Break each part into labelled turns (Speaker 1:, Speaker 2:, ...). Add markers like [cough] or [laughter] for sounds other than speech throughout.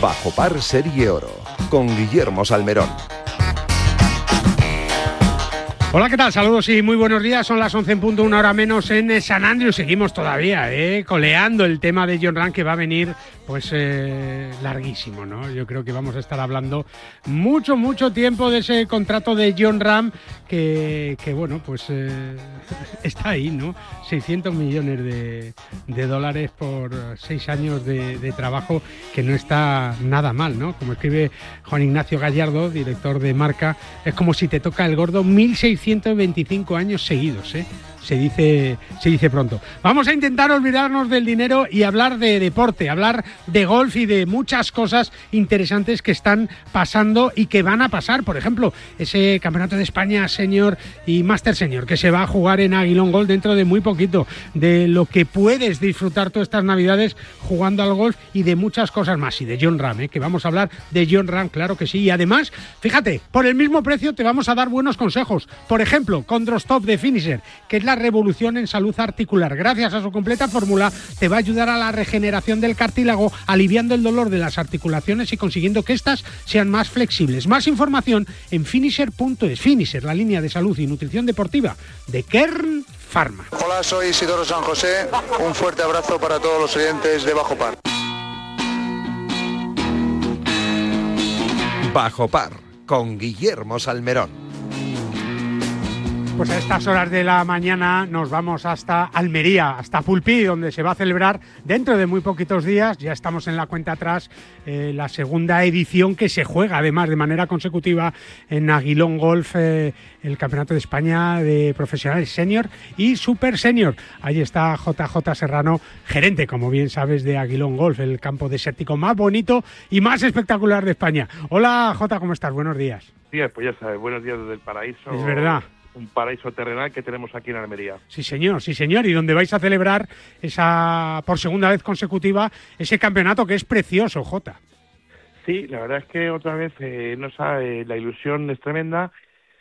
Speaker 1: Bajo Par Serie Oro con Guillermo Salmerón.
Speaker 2: Hola, ¿qué tal? Saludos y muy buenos días. Son las 11 en punto, una hora menos en San Andrew. Seguimos todavía, ¿eh? coleando el tema de John Ram que va a venir pues eh, larguísimo, ¿no? Yo creo que vamos a estar hablando mucho, mucho tiempo de ese contrato de John Ram que, bueno, pues eh, [laughs] está ahí, ¿no? 600 millones de, de dólares por seis años de, de, trabajo que no está nada mal, ¿no? Como escribe Juan Ignacio Gallardo, director de marca, es como si te toca el gordo 1625 años seguidos, ¿eh? Se dice, se dice pronto. Vamos a intentar olvidarnos del dinero y hablar de deporte, hablar de golf y de muchas cosas interesantes que están pasando y que van a pasar. Por ejemplo, ese Campeonato de España Senior y Master Senior que se va a jugar en Aguilón Golf dentro de muy poquito. De lo que puedes disfrutar tú estas navidades jugando al golf y de muchas cosas más. Y de John Ram, ¿eh? que vamos a hablar de John Ram, claro que sí. Y además, fíjate, por el mismo precio te vamos a dar buenos consejos. Por ejemplo, con Drostop de Finisher, que es la revolución en salud articular. Gracias a su completa fórmula, te va a ayudar a la regeneración del cartílago, aliviando el dolor de las articulaciones y consiguiendo que éstas sean más flexibles. Más información en finisher.es. Finisher, la línea de salud y nutrición deportiva de Kern Pharma.
Speaker 3: Hola, soy Isidoro San José. Un fuerte abrazo para todos los oyentes de Bajo Par.
Speaker 1: Bajo Par con Guillermo Salmerón.
Speaker 2: Pues a estas horas de la mañana nos vamos hasta Almería, hasta Pulpí, donde se va a celebrar dentro de muy poquitos días, ya estamos en la cuenta atrás, eh, la segunda edición que se juega además de manera consecutiva en Aguilón Golf, eh, el Campeonato de España de Profesionales Senior y Super Senior. Ahí está JJ Serrano, gerente, como bien sabes, de Aguilón Golf, el campo desértico más bonito y más espectacular de España. Hola J, ¿cómo estás? Buenos días.
Speaker 4: Sí, pues ya sabes, buenos días desde el paraíso.
Speaker 2: Es verdad
Speaker 4: un paraíso terrenal que tenemos aquí en Almería.
Speaker 2: Sí, señor, sí, señor, y donde vais a celebrar esa por segunda vez consecutiva ese campeonato que es precioso, Jota.
Speaker 4: Sí, la verdad es que otra vez eh, no sabe, la ilusión es tremenda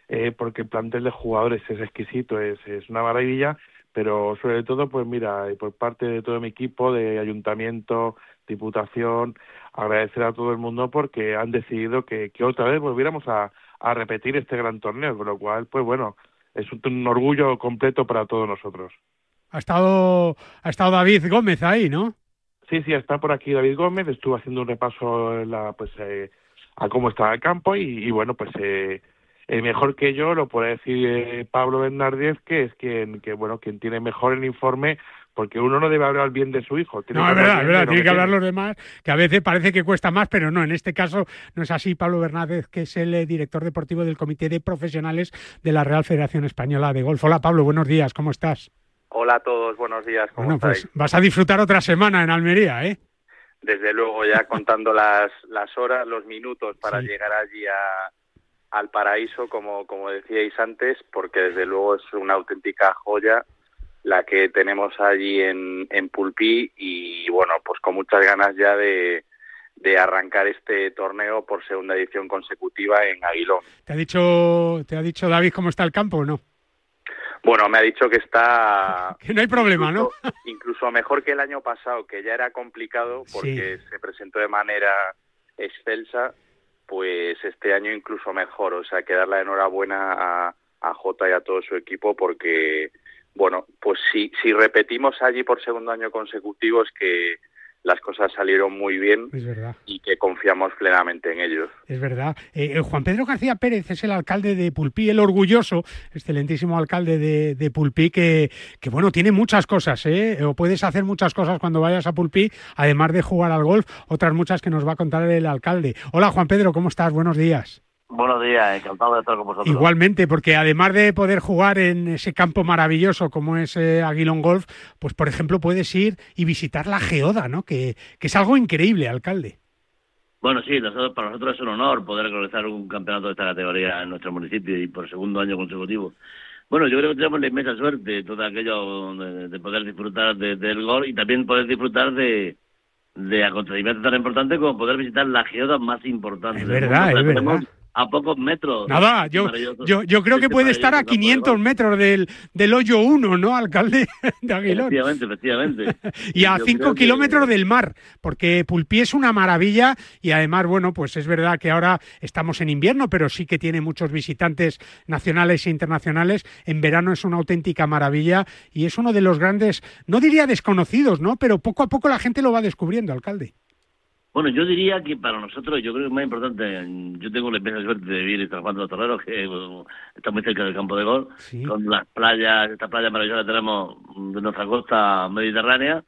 Speaker 4: eh, porque el plantel de jugadores es exquisito, es, es una maravilla, pero sobre todo, pues mira, por parte de todo mi equipo, de ayuntamiento, diputación, agradecer a todo el mundo porque han decidido que, que otra vez volviéramos a, a repetir este gran torneo, con lo cual, pues bueno, es un, orgullo completo para todos nosotros.
Speaker 2: Ha estado, ha estado David Gómez ahí, ¿no?
Speaker 4: Sí, sí, está por aquí David Gómez, estuvo haciendo un repaso la, pues, eh, a cómo estaba el campo y, bueno, pues eh, mejor que yo lo puede decir eh, Pablo Bernardez, que es quien, que, bueno, quien tiene mejor el informe porque uno no debe hablar bien de su hijo.
Speaker 2: no, es verdad, es verdad, tiene que, hablar los demás, que a veces parece que cuesta más, pero no, en este caso no es así. Pablo Bernández, que es el eh, director deportivo del Comité de Profesionales de la Real Federación Española de Golf. Hola Pablo, buenos días, ¿cómo estás?
Speaker 5: Hola a todos, buenos días, ¿cómo
Speaker 2: bueno, pues vas a disfrutar otra semana en Almería, ¿eh?
Speaker 5: Desde luego, ya [laughs] contando las, las horas, los minutos para llegar allí a, al paraíso, como, como decíais antes, porque desde luego es una auténtica joya la que tenemos allí en, en Pulpí y bueno, pues con muchas ganas ya de, de arrancar este torneo por segunda edición consecutiva en Aguilón.
Speaker 2: ¿Te ha dicho, te ha dicho David cómo está el campo o no?
Speaker 5: Bueno, me ha dicho que está... [laughs]
Speaker 2: que no hay problema,
Speaker 5: ¿no? incluso mejor que el año pasado, que ya era complicado porque se presentó de manera excelsa, pues este año incluso mejor. O sea, que dar la enhorabuena a, a Jota y a todo su equipo porque bueno, pues si, si repetimos allí por segundo año consecutivo es que las cosas salieron muy bien y que confiamos plenamente en ellos.
Speaker 2: Es verdad. Eh, Juan Pedro García Pérez es el alcalde de Pulpí, el orgulloso, excelentísimo alcalde de, de Pulpí, que, que, bueno, tiene muchas cosas, ¿eh? o puedes hacer muchas cosas cuando vayas a Pulpí, además de jugar al golf, otras muchas que nos va a contar el alcalde. Hola Juan Pedro, ¿cómo estás? Buenos días.
Speaker 6: Buenos días, encantado de estar con vosotros.
Speaker 2: Igualmente, porque además de poder jugar en ese campo maravilloso como es eh, Aguilón Golf, pues por ejemplo puedes ir y visitar la Geoda, ¿no? Que, que es algo increíble, alcalde.
Speaker 6: Bueno, sí, nosotros, para nosotros es un honor poder organizar un campeonato de esta categoría en nuestro municipio y por segundo año consecutivo. Bueno, yo creo que tenemos la inmensa suerte, todo aquello de, poder disfrutar del gol y también poder disfrutar de, de acontecimientos tan importantes como poder visitar la geoda más importante.
Speaker 2: Es verdad, es verdad
Speaker 6: a pocos metros.
Speaker 2: Nada, yo, yo, yo creo que puede estar a 500 metros del, del hoyo 1, ¿no, alcalde [laughs] de Aguilón?
Speaker 6: Efectivamente, efectivamente. [laughs]
Speaker 2: y a 5 kilómetros del mar, porque Pulpí es una maravilla y además, bueno, pues es verdad que ahora estamos en invierno, pero sí que tiene muchos visitantes nacionales e internacionales. En verano es una auténtica maravilla y es uno de los grandes, no diría desconocidos, ¿no? Pero poco a poco la gente lo va descubriendo, alcalde.
Speaker 6: Bueno, yo diría que para nosotros, yo creo que es más importante, yo tengo la inmensa suerte de vivir en San Juan de los Torreros, que está muy cerca del campo de gol, con las playas, estas playas maravillosas que tenemos de nuestra costa mediterránea,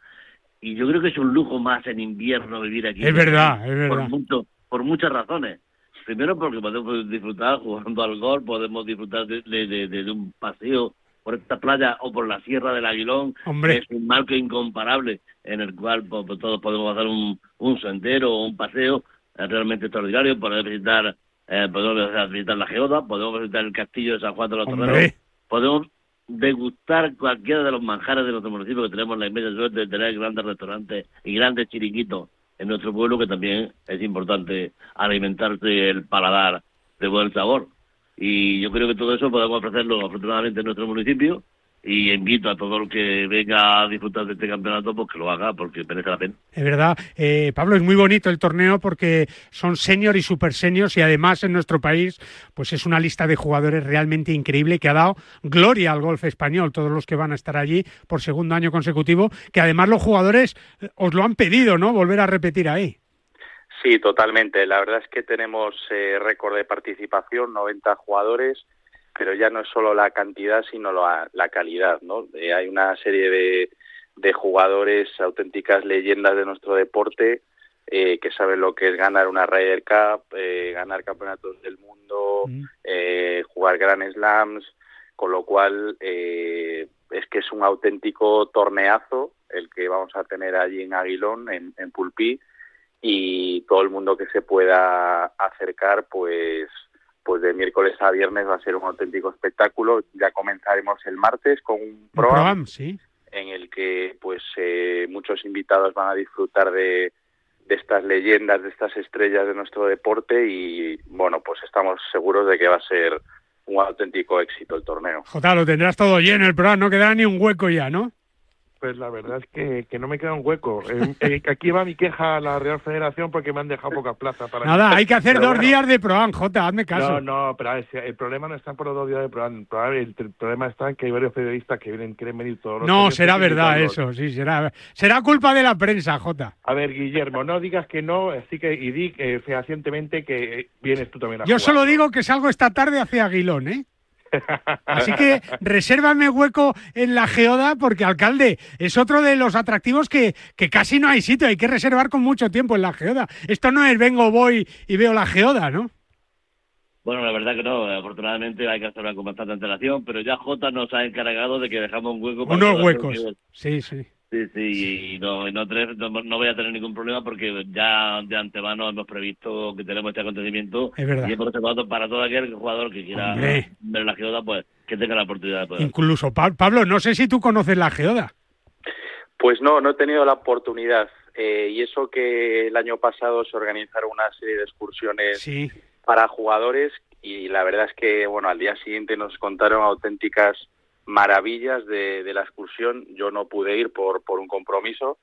Speaker 6: y yo creo que es un lujo más en invierno vivir aquí.
Speaker 2: Es verdad, es verdad.
Speaker 6: Por, mucho, por muchas razones. Primero porque podemos disfrutar jugando al gol, podemos disfrutar de, de un paseo por esta playa o por la Sierra del Aguilón,
Speaker 2: Hombre.
Speaker 6: es un marco incomparable en el cual pues, todos podemos hacer un, un sendero o un paseo eh, realmente extraordinario, poder visitar, eh, podemos visitar la Geoda, podemos visitar el castillo de San Juan de los Torreros, podemos degustar cualquiera de los manjares de nuestro municipio, que tenemos la inmensa suerte de tener grandes restaurantes y grandes chiriquitos en nuestro pueblo, que también es importante alimentarse el paladar de buen sabor. Y yo creo que todo eso podemos ofrecerlo afortunadamente en nuestro municipio y invito a todo el que venga a disfrutar de este campeonato pues que lo haga porque merece la pena.
Speaker 2: Es verdad, eh, Pablo, es muy bonito el torneo porque son senior y super seniors y además en nuestro país pues es una lista de jugadores realmente increíble que ha dado gloria al golf español, todos los que van a estar allí por segundo año consecutivo, que además los jugadores eh, os lo han pedido, ¿no? Volver a repetir ahí.
Speaker 5: Sí, totalmente. La verdad es que tenemos eh, récord de participación, 90 jugadores, pero ya no es solo la cantidad, sino la, calidad, ¿no? Eh, hay una serie de, de, jugadores, auténticas leyendas de nuestro deporte, eh, que saben lo que es ganar una Ryder Cup, eh, ganar campeonatos del mundo, mm. eh, jugar Grand Slams, con lo cual eh, es que es un auténtico torneazo el que vamos a tener allí en Aguilón, en, en Pulpí, y todo el mundo que se pueda acercar, pues pues de miércoles a viernes va a ser un auténtico espectáculo. Ya comenzaremos el martes con un programa
Speaker 2: ¿sí?
Speaker 5: en el que pues eh, muchos invitados van a disfrutar de, de estas leyendas, de estas estrellas de nuestro deporte y bueno, pues estamos seguros de que va a ser un auténtico éxito el torneo.
Speaker 2: Jota, lo tendrás todo lleno el programa, no quedará ni un hueco ya, ¿no?
Speaker 4: Pues la verdad es que, que no me queda un hueco. [laughs] Eh, eh, aquí va mi queja a la Real Federación porque me han dejado pocas plazas para...
Speaker 2: Nada, hay que hacer dos días de ProAm, Jota, hazme caso.
Speaker 4: No, no, pero el problema no está por los dos días de ProAm. El, problema está en que hay varios periodistas que vienen, quieren venir todos los
Speaker 2: No, será verdad eso, sí, será será culpa de la prensa, Jota.
Speaker 4: A ver, Guillermo, no digas que no, así que y di eh, fehacientemente que vienes tú también a
Speaker 2: Yo solo digo que salgo esta tarde hacia Aguilón, ¿eh? Así que resérvame hueco en la geoda porque, alcalde, es otro de los atractivos que, que casi no hay sitio, hay que reservar con mucho tiempo en la geoda. Esto no es vengo, voy y veo la geoda, ¿no?
Speaker 6: Bueno, la verdad que no, afortunadamente hay que hacerlo con bastante antelación, pero ya J nos ha encargado de que dejamos un hueco
Speaker 2: para Unos huecos, sí, sí.
Speaker 6: Sí, sí, y no, no, no, voy a tener ningún problema porque ya de antemano hemos previsto que tenemos este acontecimiento
Speaker 2: es verdad.
Speaker 6: y hemos reservado para todo aquel jugador que quiera ver la geoda, pues que tenga la oportunidad de poder.
Speaker 2: Incluso, Pablo, no sé si tú conoces la geoda.
Speaker 5: Pues no, no he tenido la oportunidad. Eh, y eso que el año pasado se organizaron una serie de excursiones para jugadores y la verdad es que, bueno, al día siguiente nos contaron auténticas maravillas de, de la excursión. Yo no pude ir por, por un compromiso,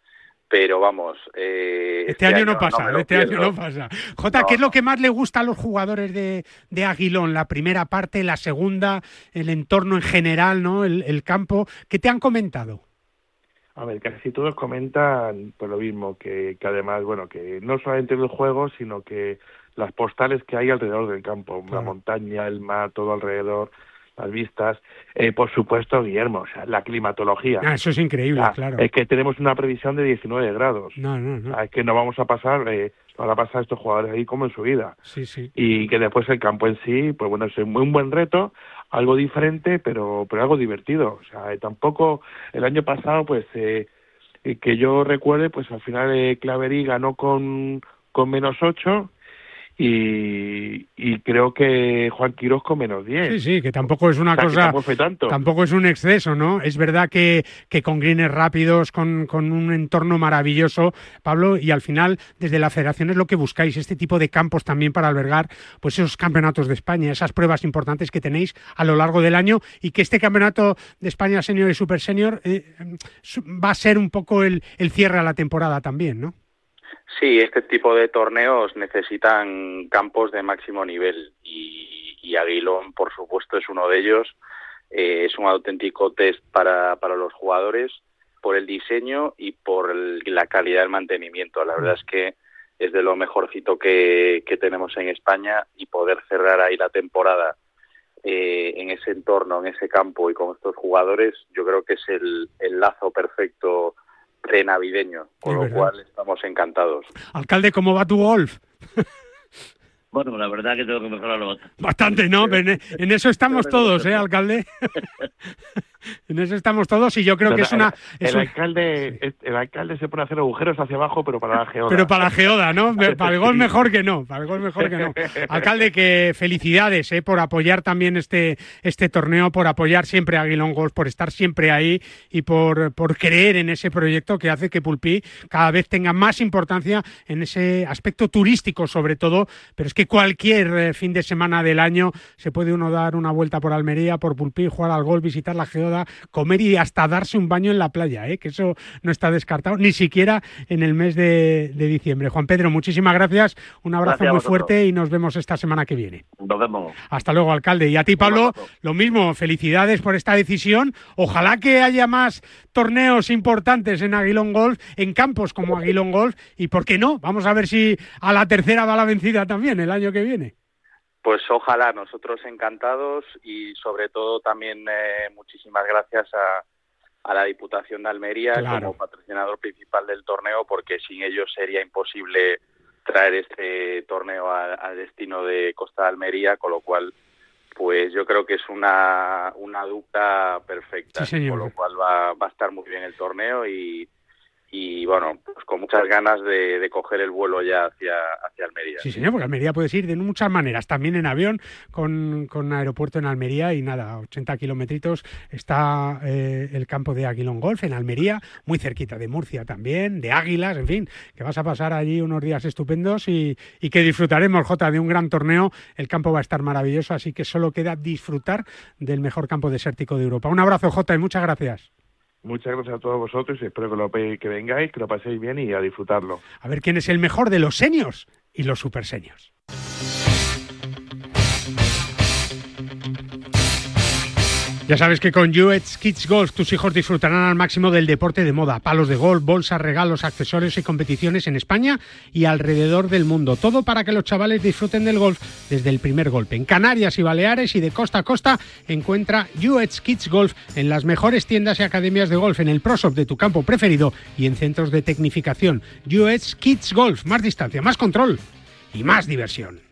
Speaker 5: pero vamos.
Speaker 2: Eh, este, año, no pasa, este año no pasa. Jota, ¿qué es lo que más le gusta a los jugadores de, de, Aguilón? La primera parte, la segunda, el entorno en general, ¿no? El, el, campo. ¿Qué te han comentado?
Speaker 4: A ver, casi todos comentan pues lo mismo, que, que además, bueno, que no solamente el juego, sino que las postales que hay alrededor del campo, la montaña, el mar, todo alrededor las vistas. Eh, por supuesto, Guillermo, o sea, la climatología.
Speaker 2: Ah, eso es increíble, claro.
Speaker 4: Es que tenemos una previsión de 19 grados.
Speaker 2: No, no, no.
Speaker 4: Es que no vamos a pasar, eh, van a pasar estos jugadores ahí como en su vida.
Speaker 2: Sí, sí.
Speaker 4: Y que después el campo en sí, pues bueno, es un buen reto, algo diferente, pero, pero algo divertido. O sea, eh, tampoco el año pasado, pues, eh, que yo recuerde, pues al final eh, Claverí ganó con con menos 8 y, creo que Juan Quiroz con menos 10.
Speaker 2: Sí, sí, que tampoco es una cosa. Tampoco, es un exceso, ¿no? Es verdad que, que con greens rápidos, con, un entorno maravilloso, Pablo, y al final, desde la federación es lo que buscáis, este tipo de campos también para albergar pues esos campeonatos de España, esas pruebas importantes que tenéis a lo largo del año y que este campeonato de España senior y super senior eh, va a ser un poco el, el cierre a la temporada también, ¿no?
Speaker 5: Sí, este tipo de torneos necesitan campos de máximo nivel y, y Aguilón, por supuesto, es uno de ellos. Eh, es un auténtico test para, para los jugadores por el diseño y por la calidad del mantenimiento. La verdad es que es de lo mejorcito que, que tenemos en España y poder cerrar ahí la temporada eh, en ese entorno, en ese campo y con estos jugadores, yo creo que es el, el lazo perfecto prenavideño, con lo cual estamos encantados.
Speaker 2: Alcalde, ¿cómo va tu golf?
Speaker 6: Bueno, la verdad que tengo que mejorarlo
Speaker 2: bastante. ¿no? En, eso estamos todos, ¿eh, alcalde? [laughs] en eso estamos todos y yo creo que es una...
Speaker 4: el, alcalde, el alcalde se pone a hacer agujeros hacia abajo, pero para la geoda.
Speaker 2: Pero para la geoda, ¿no? [laughs] Para el gol mejor que no, para el gol mejor que no. Alcalde, que felicidades ¿eh? por apoyar también este, este torneo, por apoyar siempre a Aguilón Golf, por estar siempre ahí y por, por creer en ese proyecto que hace que Pulpí cada vez tenga más importancia en ese aspecto turístico sobre todo, pero es que cualquier eh, fin de semana del año se puede uno dar una vuelta por Almería, por Pulpí, jugar al golf, visitar la geoda comer y hasta darse un baño en la playa, ¿eh? que eso no está descartado, ni siquiera en el mes de, diciembre. Juan Pedro, muchísimas gracias, un abrazo muy fuerte y nos vemos esta semana que viene.
Speaker 6: Nos vemos.
Speaker 2: Hasta luego, alcalde. Y a ti, Pablo, lo mismo, felicidades por esta decisión. Ojalá que haya más torneos importantes en Aguilón Golf, en campos como Aguilón Golf, y por qué no, vamos a ver si a la tercera va la vencida también el año que viene.
Speaker 5: Pues ojalá, nosotros encantados y sobre todo también eh, muchísimas gracias a, la Diputación de Almería como patrocinador principal del torneo porque sin ellos sería imposible traer este torneo al destino de Costa de Almería, con lo cual pues yo creo que es una, una dupla perfecta, con lo cual va, va a estar muy bien el torneo y, y bueno, pues con muchas ganas de, coger el vuelo ya hacia, hacia Almería.
Speaker 2: Sí, señor, porque Almería puedes ir de muchas maneras, también en avión, con, con aeropuerto en Almería y nada, 80 kilómetros está eh, el campo de Aguilón Golf en Almería, muy cerquita de Murcia también, de Águilas, en fin, que vas a pasar allí unos días estupendos y, y que disfrutaremos, Jota, de un gran torneo. El campo va a estar maravilloso, así que solo queda disfrutar del mejor campo desértico de Europa. Un abrazo, Jota, y muchas gracias.
Speaker 4: Muchas gracias a todos vosotros y espero que, lo, que vengáis, que lo paséis bien y a disfrutarlo.
Speaker 2: A ver quién es el mejor de los seniors y los super Ya sabes que con UX Kids Golf tus hijos disfrutarán al máximo del deporte de moda, palos de golf, bolsas, regalos, accesorios y competiciones en España y alrededor del mundo. Todo para que los chavales disfruten del golf desde el primer golpe. En Canarias y Baleares y de costa a costa encuentra UX Kids Golf en las mejores tiendas y academias de golf, en el ProShop de tu campo preferido y en centros de tecnificación. UX Kids Golf, más distancia, más control y más diversión.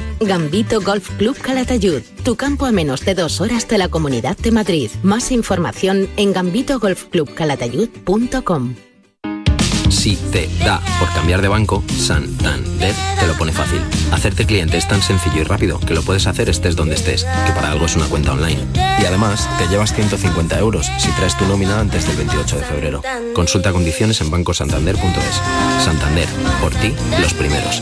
Speaker 7: Gambito Golf Club Calatayud, tu campo a menos de dos horas de la Comunidad de Madrid. Más información en gambitogolfclubcalatayud.com.
Speaker 8: Si te da por cambiar de banco, Santander te lo pone fácil. Hacerte cliente es tan sencillo y rápido que lo puedes hacer estés donde estés, que para algo es una cuenta online. Y además, te llevas 150 euros si traes tu nómina antes del 28 de febrero. Consulta condiciones en bancosantander.es. Santander, por ti, los primeros.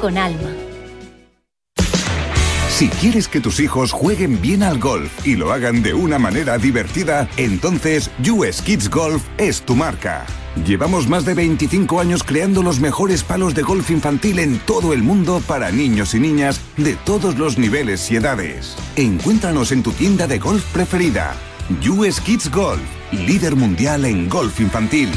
Speaker 9: con alma.
Speaker 10: Si quieres que tus hijos jueguen bien al golf y lo hagan de una manera divertida, entonces US Kids Golf es tu marca. Llevamos más de 25 años creando los mejores palos de golf infantil en todo el mundo para niños y niñas de todos los niveles y edades. Encuéntranos en tu tienda de golf preferida. US Kids Golf, líder mundial en golf infantil.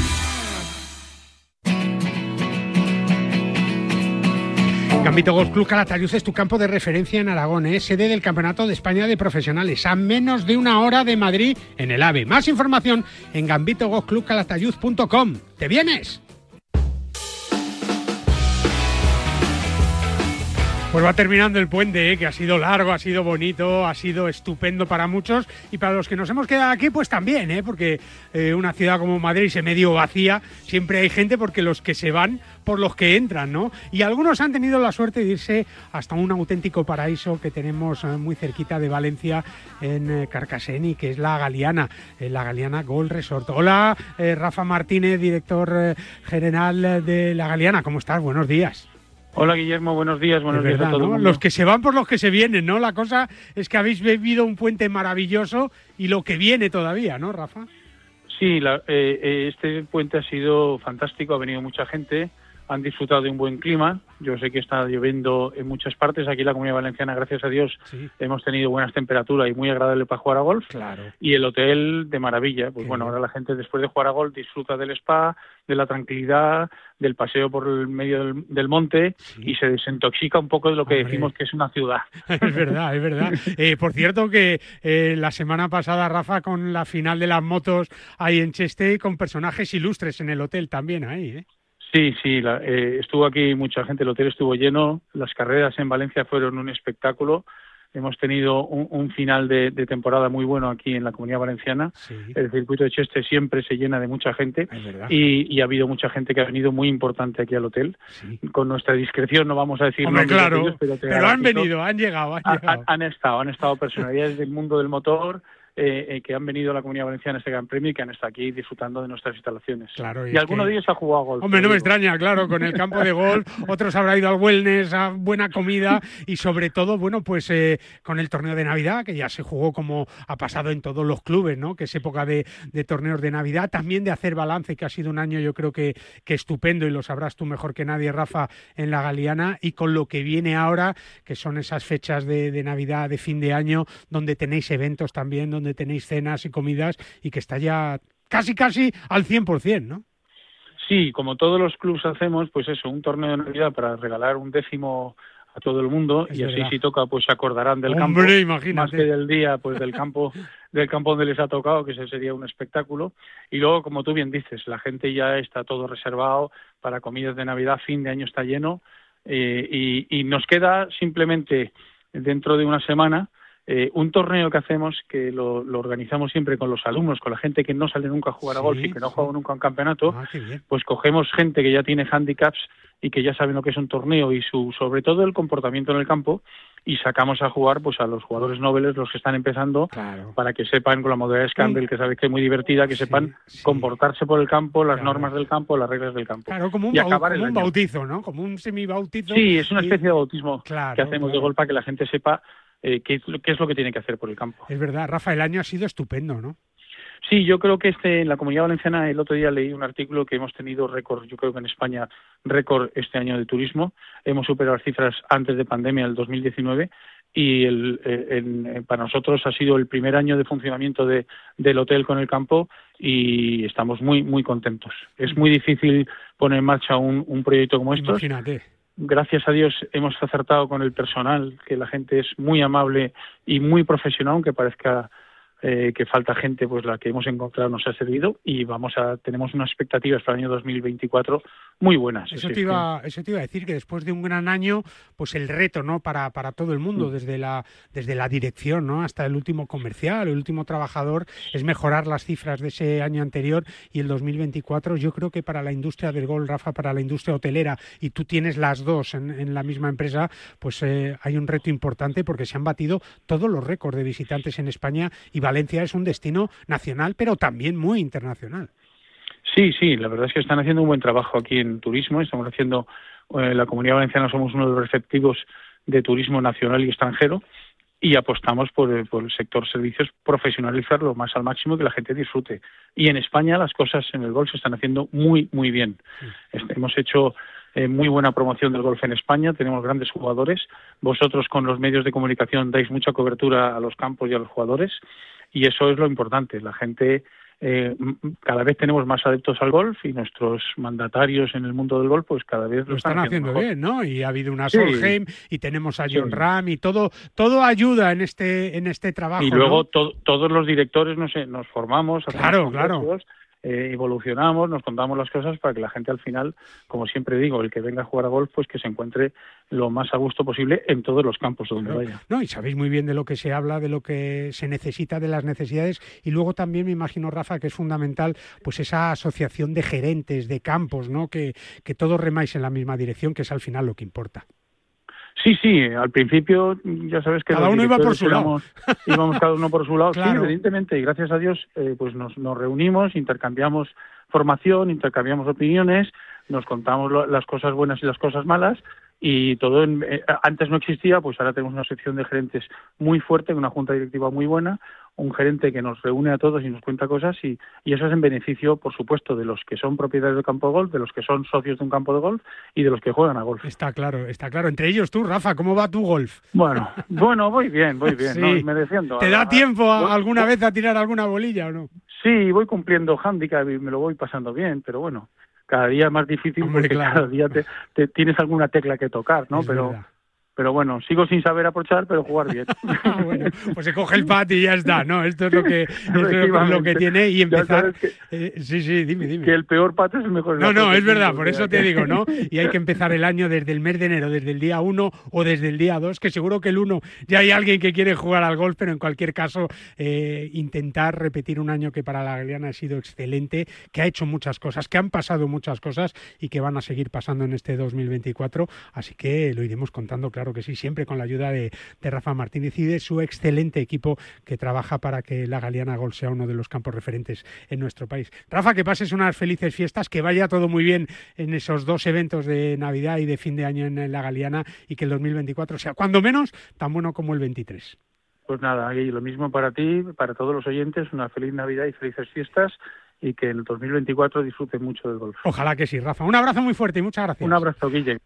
Speaker 2: Gambito Golf Club Calatayud es tu campo de referencia en Aragón, es sede del Campeonato de España de Profesionales, a menos de una hora de Madrid en el AVE. Más información en gambitogolfclubcalatayud.com. ¿Te vienes? Pues va terminando el puente, ¿eh? que ha sido largo, ha sido bonito, ha sido estupendo para muchos y para los que nos hemos quedado aquí, pues también, ¿eh? porque eh, una ciudad como Madrid se medio vacía, siempre hay gente porque los que se van por los que entran, ¿no? Y algunos han tenido la suerte de irse hasta un auténtico paraíso que tenemos muy cerquita de Valencia, en Carcaseni, que es la Galeana, la Galeana Gold Resort. Hola, Rafa Martínez, director general de la Galeana, ¿cómo estás? Buenos días.
Speaker 11: Hola Guillermo, buenos días, buenos días a todos.
Speaker 2: Los que se van por los que se vienen, ¿no? La cosa es que habéis vivido un puente maravilloso y lo que viene todavía, ¿no, Rafa?
Speaker 11: Sí, eh, este puente ha sido fantástico, ha venido mucha gente, han disfrutado de un buen clima. Yo sé que está lloviendo en muchas partes. Aquí en la Comunidad Valenciana, gracias a Dios, hemos tenido buenas temperaturas y muy agradable para jugar a golf.
Speaker 2: Claro.
Speaker 11: Y el hotel de maravilla. Pues bueno, ahora la gente después de jugar a golf disfruta del spa, de la tranquilidad, del paseo por el medio del, monte y se desintoxica un poco de lo que decimos que es una ciudad. [laughs]
Speaker 2: Es verdad, es verdad. [laughs] Eh, por cierto que eh, la semana pasada, Rafa, con la final de las motos ahí en Cheste, con personajes ilustres en el hotel también ahí, ¿eh?
Speaker 11: Sí, sí, eh, estuvo aquí mucha gente, el hotel estuvo lleno, las carreras en Valencia fueron un espectáculo, hemos tenido un, final de, temporada muy bueno aquí en la Comunidad Valenciana, el circuito de Cheste siempre se llena de mucha gente y, ha habido mucha gente que ha venido muy importante aquí al hotel, con nuestra discreción no vamos a decir
Speaker 2: Hombre, claro, pero, han venido, han llegado, han, llegado.
Speaker 11: han estado, han estado personalidades del mundo del motor, eh, eh, que han venido a la Comunidad Valenciana a este Gran Premio y que han estado aquí disfrutando de nuestras instalaciones.
Speaker 2: Claro,
Speaker 11: y, alguno de ellos ha jugado golf.
Speaker 2: Hombre, no me extraña, claro, con el campo de golf, [laughs] otros habrá ido al wellness, a buena comida y sobre todo, bueno, pues eh, con el torneo de Navidad, que ya se jugó como ha pasado en todos los clubes, ¿no? Que es época de, torneos de Navidad, también de hacer balance, que ha sido un año yo creo que, que estupendo y lo sabrás tú mejor que nadie, Rafa, en la Galeana y con lo que viene ahora, que son esas fechas de, de Navidad, de fin de año, donde tenéis eventos también, donde tenéis cenas y comidas y que está ya casi casi al 100%, ¿no?
Speaker 11: Sí, como todos los clubs hacemos, pues eso, un torneo de Navidad para regalar un décimo a todo el mundo y así si toca pues se acordarán del campo. Más que del día pues del campo [laughs] del campo donde les ha tocado que ese sería un espectáculo. Y luego como tú bien dices la gente ya está todo reservado para comidas de navidad fin de año está lleno eh, y, y, nos queda simplemente dentro de una semana eh, un torneo que hacemos que lo, organizamos siempre con los alumnos, con la gente que no sale nunca a jugar a golf y que no juega nunca un campeonato, ah, pues cogemos gente que ya tiene handicaps y que ya saben lo que es un torneo y su sobre todo el comportamiento en el campo y sacamos a jugar pues a los jugadores nobles, los que están empezando, para que sepan con la modalidad Scandal, que sabes que es muy divertida, que sepan comportarse por el campo, las normas del campo, las reglas del campo.
Speaker 2: Claro, como un, un bautizo, ¿no? Como un semibautizo.
Speaker 11: Sí, es una especie de bautismo que hacemos de golpe para que la gente sepa eh, qué, es lo que tiene que hacer por el campo.
Speaker 2: Es verdad, Rafa, el año ha sido estupendo, ¿no?
Speaker 11: Sí, yo creo que este, en la Comunidad Valenciana el otro día leí un artículo que hemos tenido récord, yo creo que en España récord este año de turismo. Hemos superado las cifras antes de pandemia, el 2019, y el, eh, para nosotros ha sido el primer año de funcionamiento de, del hotel con el campo y estamos muy, muy contentos. Es muy difícil poner en marcha un, un proyecto como estos.
Speaker 2: Imagínate
Speaker 11: gracias a Dios hemos acertado con el personal, que la gente es muy amable y muy profesional, aunque parezca eh, que falta gente, pues la que hemos encontrado nos ha servido y vamos a tenemos unas expectativas para el año 2024 muy buenas.
Speaker 2: Eso te iba, eso te iba a decir que después de un gran año, pues el reto, ¿no? Para, para todo el mundo, mm. desde la desde la dirección, ¿no? Hasta el último comercial, el último trabajador, es mejorar las cifras de ese año anterior y el 2024. Yo creo que para la industria del gol, Rafa, para la industria hotelera y tú tienes las dos en, la misma empresa, pues eh, hay un reto importante porque se han batido todos los récords de visitantes en España y va Valencia es un destino nacional, pero también muy internacional.
Speaker 11: Sí, sí, la verdad es que están haciendo un buen trabajo aquí en turismo. Estamos haciendo, eh, la comunidad valenciana somos uno de los receptivos de turismo nacional y extranjero y apostamos por, el sector servicios, profesionalizarlo más al máximo que la gente disfrute. Y en España las cosas en el golf se están haciendo muy, muy bien. Este, hemos hecho eh, muy buena promoción del golf en España, tenemos grandes jugadores. Vosotros con los medios de comunicación dais mucha cobertura a los campos y a los jugadores y eso es lo importante. La gente eh, cada vez tenemos más adeptos al golf y nuestros mandatarios en el mundo del golf pues cada vez
Speaker 2: lo, están, haciendo, bien, ¿no? Y ha habido una Solheim y tenemos a John Ram y todo todo ayuda en este en este trabajo.
Speaker 11: Y luego todos los directores nos, nos formamos.
Speaker 2: Claro, claro
Speaker 11: eh, evolucionamos, nos contamos las cosas para que la gente al final, como siempre digo, el que venga a jugar a golf, pues que se encuentre lo más a gusto posible en todos los campos donde vaya.
Speaker 2: No, y sabéis muy bien de lo que se habla, de lo que se necesita, de las necesidades, y luego también me imagino, Rafa, que es fundamental pues esa asociación de gerentes, de campos, ¿no? Que, que todos remáis en la misma dirección, que es al final lo que importa.
Speaker 11: Sí, sí, al principio ya sabes que
Speaker 2: cada uno iba por su lado.
Speaker 11: íbamos cada uno por su lado, [laughs] sí, evidentemente, y gracias a Dios eh, pues nos, nos reunimos, intercambiamos formación, intercambiamos opiniones, nos contamos las cosas buenas y las cosas malas y todo eh, antes no existía, pues ahora tenemos una sección de gerentes muy fuerte, una junta directiva muy buena, un gerente que nos reúne a todos y nos cuenta cosas y, y, eso es en beneficio, por supuesto, de los que son propietarios del campo de golf, de los que son socios de un campo de golf y de los que juegan a golf.
Speaker 2: Está claro, está claro. Entre ellos tú, Rafa, ¿cómo va tu golf?
Speaker 11: Bueno, [laughs] bueno, voy bien, voy bien, me defiendo.
Speaker 2: ¿Te da tiempo alguna vez a tirar alguna bolilla o no?
Speaker 11: Sí, voy cumpliendo handicap y me lo voy pasando bien, pero bueno, cada día es más difícil porque cada día te, tienes alguna tecla que tocar, ¿no? pero pero bueno, sigo sin saber aprovechar, pero jugar bien. [laughs]
Speaker 2: Ah, pues se coge el pat y ya está, ¿no? Esto es lo que, lo que tiene y empezar... Eh, sí, sí, dime, dime.
Speaker 11: Que el peor pat es el mejor.
Speaker 2: No, no, es verdad, por eso te digo, ¿no? [laughs] Y hay que empezar el año desde el mes de enero, desde el día 1 o desde el día 2, que seguro que el 1 ya hay alguien que quiere jugar al golf, pero en cualquier caso eh, intentar repetir un año que para la Galeana ha sido excelente, que ha hecho muchas cosas, que han pasado muchas cosas y que van a seguir pasando en este 2024, así que lo iremos contando, claro que sí, siempre con la ayuda de, Rafa Martínez y de su excelente equipo que trabaja para que la Galeana Gol sea uno de los campos referentes en nuestro país. Rafa, que pases unas felices fiestas, que vaya todo muy bien en esos dos eventos de Navidad y de fin de año en la Galeana y que el 2024 sea, cuando menos, tan bueno como el 23.
Speaker 11: Pues nada, y lo mismo para ti, para todos los oyentes, una feliz Navidad y felices fiestas y que el 2024 disfruten mucho del golf.
Speaker 2: Ojalá que sí, Rafa. Un abrazo muy fuerte y muchas gracias.
Speaker 11: Un abrazo, Guille.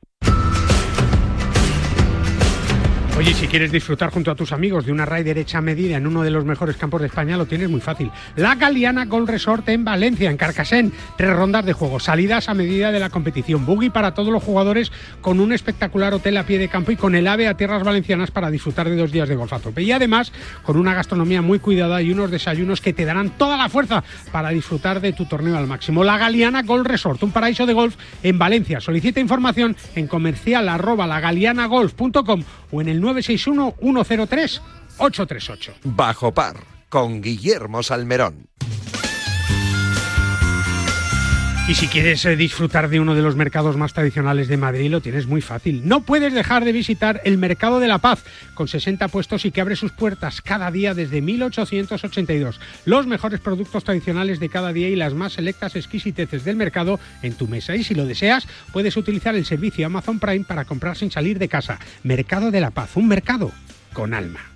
Speaker 2: Oye, si quieres disfrutar junto a tus amigos de una raid hecha medida en uno de los mejores campos de España, lo tienes muy fácil. La Galiana Gold Resort en Valencia, en Carcasén. Tres rondas de juego, salidas a medida de la competición. Buggy para todos los jugadores con un espectacular hotel a pie de campo y con el AVE a tierras valencianas para disfrutar de dos días de golf a tope. Y además, con una gastronomía muy cuidada y unos desayunos que te darán toda la fuerza para disfrutar de tu torneo al máximo. La Galiana Gold Resort, un paraíso de golf en Valencia. Solicita información en comercial o en el 961-103-838.
Speaker 1: Bajo par, con Guillermo Salmerón.
Speaker 2: Y si quieres eh, disfrutar de uno de los mercados más tradicionales de Madrid, lo tienes muy fácil. No puedes dejar de visitar el Mercado de la Paz, con 60 puestos y que abre sus puertas cada día desde 1882. Los mejores productos tradicionales de cada día y las más selectas exquisiteces del mercado en tu mesa. Y si lo deseas, puedes utilizar el servicio Amazon Prime para comprar sin salir de casa. Mercado de la Paz, un mercado con alma.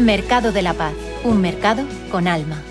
Speaker 9: Mercado de la Paz, un mercado con alma.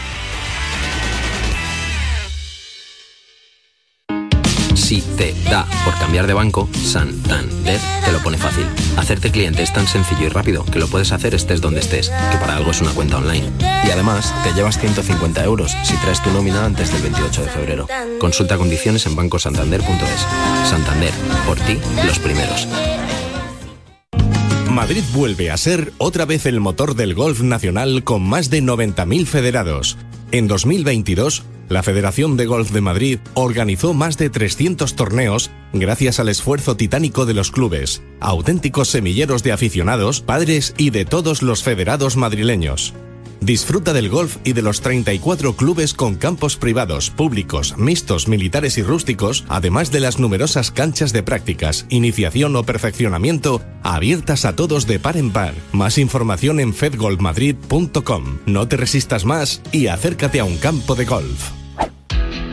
Speaker 8: Si te da por cambiar de banco, Santander te lo pone fácil. Hacerte cliente es tan sencillo y rápido que lo puedes hacer estés donde estés, que para algo es una cuenta online. Y además, te llevas 150 euros si traes tu nómina antes del 28 de febrero. Consulta condiciones en bancosantander.es. Santander, por ti, los primeros.
Speaker 12: Madrid vuelve a ser otra vez el motor del golf nacional con más de 90.000 federados. En 2022, la Federación de Golf de Madrid organizó más de 300 torneos gracias al esfuerzo titánico de los clubes, auténticos semilleros de aficionados, padres y de todos los federados madrileños. Disfruta del golf y de los 34 clubes con campos privados, públicos, mixtos, militares y rústicos, además de las numerosas canchas de prácticas, iniciación o perfeccionamiento abiertas a todos de par en par. Más información en fedgolfmadrid.com. No te resistas más y acércate a un campo de golf.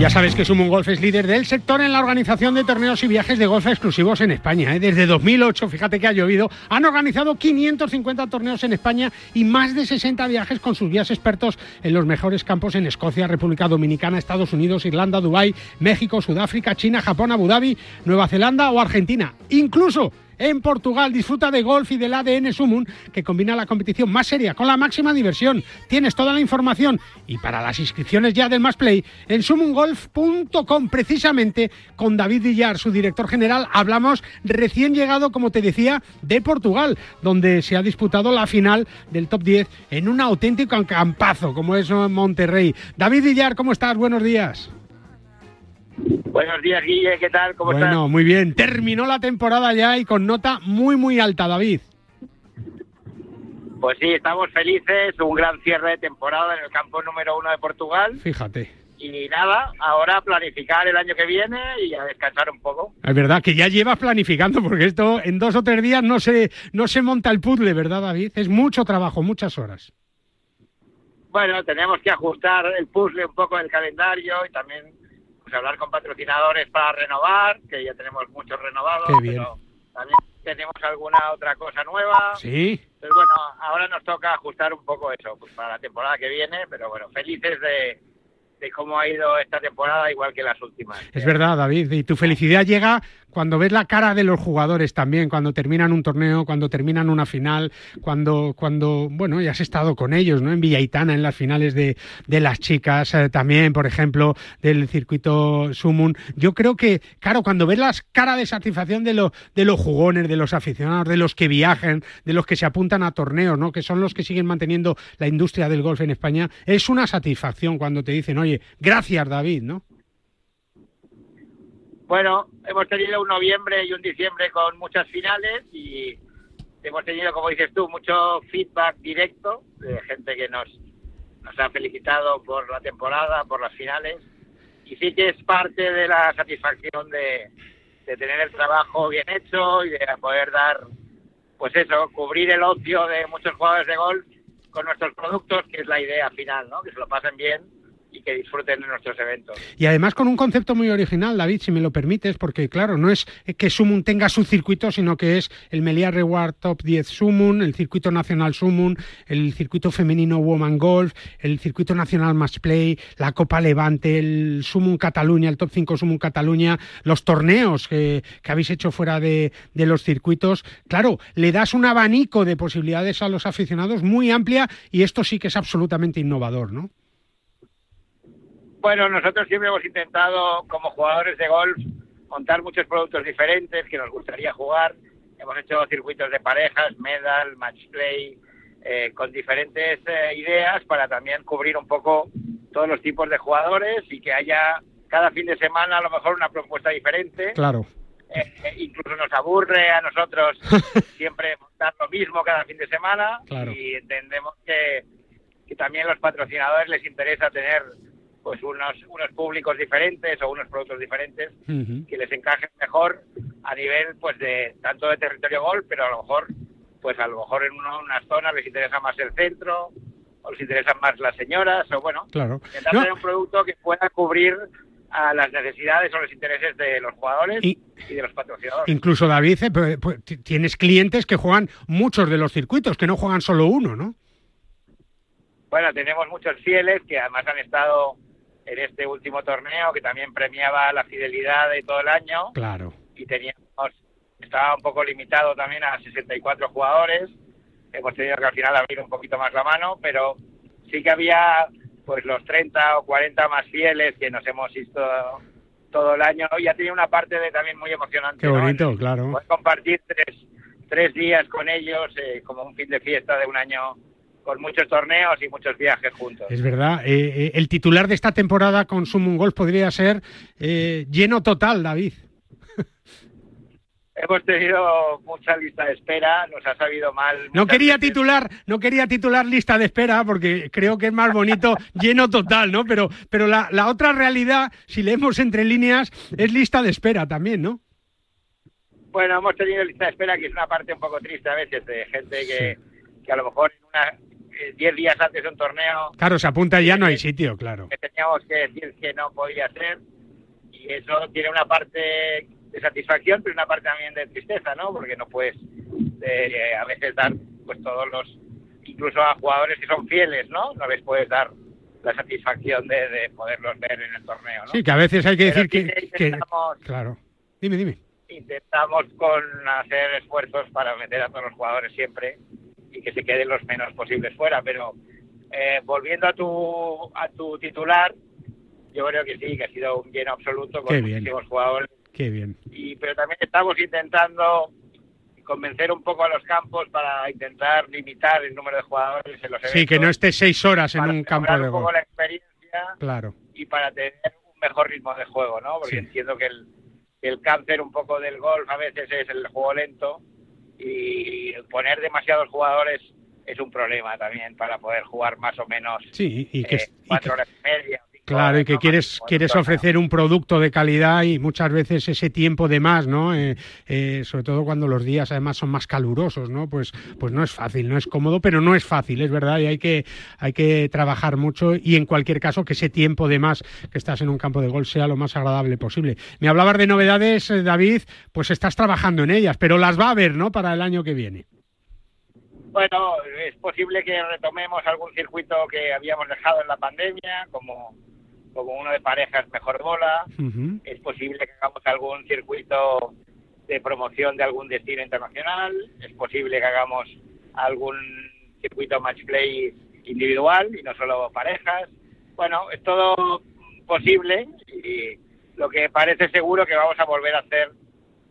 Speaker 2: Ya sabes que Sumun Golf es líder del sector en la organización de torneos y viajes de golf exclusivos en España. ¿eh? Desde 2008, fíjate que ha llovido, han organizado 550 torneos en España y más de 60 viajes con sus guías expertos en los mejores campos en Escocia, República Dominicana, Estados Unidos, Irlanda, Dubái, México, Sudáfrica, China, Japón, Abu Dhabi, Nueva Zelanda o Argentina. Incluso en Portugal. Disfruta de golf y del ADN Sumun, que combina la competición más seria con la máxima diversión. Tienes toda la información y para las inscripciones ya del Más Play en sumungolf.com, precisamente con David Villar, su director general. Hablamos recién llegado, como te decía, de Portugal, donde se ha disputado la final del top 10 en un auténtico campazo, como es Monterrey. David Villar, ¿cómo estás? Buenos días.
Speaker 13: Buenos días, Guille, ¿qué tal? ¿Cómo
Speaker 2: bueno,
Speaker 13: estás?
Speaker 2: muy bien. Terminó la temporada ya y con nota muy, muy alta, David.
Speaker 13: Pues sí, estamos felices. Un gran cierre de temporada en el campo número uno de Portugal.
Speaker 2: Fíjate.
Speaker 13: y nada, ahora planificar el año que viene y a descansar un poco.
Speaker 2: Es verdad que ya llevas planificando, porque esto en dos o tres días no se, no se monta el puzzle, ¿verdad, David? Es mucho trabajo, muchas horas.
Speaker 13: Bueno, tenemos que ajustar el puzzle un poco del calendario y también pues, hablar con patrocinadores para renovar, que ya tenemos muchos renovados, pero también tenemos alguna otra cosa nueva.
Speaker 2: Sí.
Speaker 13: Pero bueno, ahora nos toca ajustar un poco eso pues, para la temporada que viene, pero bueno, felices de, de cómo ha ido esta temporada, igual que las últimas.
Speaker 2: Es verdad, David, y tu felicidad llega cuando ves la cara de los jugadores también, cuando terminan un torneo, cuando terminan una final, cuando, cuando bueno, ya has estado con ellos, ¿no? En Villaitana, en las finales de, de las chicas, eh, también, por ejemplo, del circuito Sumun. Yo creo que, claro, cuando ves las cara de satisfacción de, los de los jugones, de los aficionados, de los que viajan, de los que se apuntan a torneos, ¿no? Que son los que siguen manteniendo la industria del golf en España, es una satisfacción cuando te dicen, oye, gracias, David, ¿no?
Speaker 13: Bueno, hemos tenido un noviembre y un diciembre con muchas finales y hemos tenido, como dices tú, mucho feedback directo de gente que nos, nos ha felicitado por la temporada, por las finales. Y sí que es parte de la satisfacción de, de tener el trabajo bien hecho y de poder dar, pues eso, cubrir el ocio de muchos jugadores de golf con nuestros productos, que es la idea final, ¿no? Que se lo pasen bien y que disfruten de nuestros eventos.
Speaker 2: Y además con un concepto muy original, David, si me lo permites, porque claro, no es que Sumun tenga su circuito, sino que es el Meliá Reward Top 10 Sumun, el circuito nacional Sumun, el circuito femenino Woman Golf, el circuito nacional Match Play, la Copa Levante, el Sumun Cataluña, el Top 5 Sumun Cataluña, los torneos que, que habéis hecho fuera de, de los circuitos. Claro, le das un abanico de posibilidades a los aficionados muy amplia y esto sí que es absolutamente innovador, ¿no?
Speaker 13: Bueno, nosotros siempre hemos intentado, como jugadores de golf, montar muchos productos diferentes que nos gustaría jugar. Hemos hecho circuitos de parejas, medal, match play, eh, con diferentes eh, ideas para también cubrir un poco todos los tipos de jugadores y que haya cada fin de semana a lo mejor una propuesta diferente.
Speaker 2: Claro.
Speaker 13: Eh, incluso nos aburre a nosotros [laughs] siempre montar lo mismo cada fin de semana y entendemos que, que también a los patrocinadores les interesa tener pues unos, unos públicos diferentes o unos productos diferentes que les encajen mejor a nivel pues de tanto de territorio golf, pero a lo mejor pues a lo mejor en unas zonas les interesa más el centro o les interesan más las señoras o bueno,
Speaker 2: claro.
Speaker 13: intentar tener un producto que pueda cubrir a las necesidades o los intereses de los jugadores y, de los patrocinadores.
Speaker 2: Incluso David, eh, pues, pues, tienes clientes que juegan muchos de los circuitos, que no juegan solo uno, ¿no?
Speaker 13: Bueno, tenemos muchos fieles que además han estado en este último torneo que también premiaba la fidelidad de todo el año.
Speaker 2: Claro.
Speaker 13: Y teníamos, estaba un poco limitado también a 64 jugadores. Hemos tenido que al final abrir un poquito más la mano, pero sí que había pues los 30 o 40 más fieles que nos hemos visto todo el año y ha tenido una parte de también muy emocionante.
Speaker 2: Qué bonito, claro.
Speaker 13: compartir tres, tres días con ellos eh, como un fin de fiesta de un año con muchos torneos y muchos viajes juntos.
Speaker 2: Es verdad. Eh, eh, el titular de esta temporada con Sumun Golf podría ser eh, lleno total, David. [laughs]
Speaker 13: Hemos tenido mucha lista de espera, nos ha sabido mal.
Speaker 2: No quería titular, no quería titular lista de espera porque creo que es más bonito [laughs] lleno total, ¿no? Pero, pero la, la otra realidad, si leemos entre líneas, es lista de espera también, ¿no?
Speaker 13: Bueno, hemos tenido lista de espera que es una parte un poco triste a veces de gente que, que a lo mejor en una 10 días antes de un torneo.
Speaker 2: Claro, se apunta y ya no hay sitio, claro.
Speaker 13: Que teníamos que decir que no podía ser. Y eso tiene una parte de satisfacción, pero una parte también de tristeza, ¿no? Porque no puedes eh, a veces dar pues todos los, incluso a jugadores que son fieles, ¿no? No les puedes dar la satisfacción de, poderlos ver en el torneo, ¿no?
Speaker 2: Sí, que a veces hay que decir que, Claro. Dime, dime.
Speaker 13: Intentamos con hacer esfuerzos para meter a todos los jugadores siempre y que se queden los menos posibles fuera. Pero eh, volviendo a tu, a tu titular, yo creo que sí, que ha sido un lleno absoluto con muchísimos jugadores.
Speaker 2: Qué bien.
Speaker 13: Y, pero también estamos intentando convencer un poco a los campos para intentar limitar el número de jugadores en los eventos.
Speaker 2: Sí, que no esté seis horas en un campo de
Speaker 13: un poco la experiencia
Speaker 2: claro.
Speaker 13: y para tener un mejor ritmo de juego, ¿no? Porque entiendo que el, el cáncer un poco del golf a veces es el juego lento y poner demasiados jugadores es un problema también para poder jugar más o menos
Speaker 2: sí, y que,
Speaker 13: eh, cuatro horas y media.
Speaker 2: Claro, y que quieres, quieres ofrecer un producto de calidad y muchas veces ese tiempo de más, ¿no? Eh, eh, sobre todo cuando los días además son más calurosos, ¿no? Pues, pues no es fácil, no es cómodo, pero no es fácil, es verdad, y hay que, hay que trabajar mucho y en cualquier caso que ese tiempo de más que estás en un campo de golf sea lo más agradable posible. Me hablabas de novedades, eh, David, pues estás trabajando en ellas, pero las va a haber, ¿no? Para el año que viene.
Speaker 13: Bueno, es posible que retomemos algún circuito que habíamos dejado en la pandemia, como, como uno de parejas mejor bola. Es posible que hagamos algún circuito de promoción de algún destino internacional. Es posible que hagamos algún circuito match play individual y no solo parejas. Bueno, es todo posible y lo que parece seguro que vamos a volver a hacer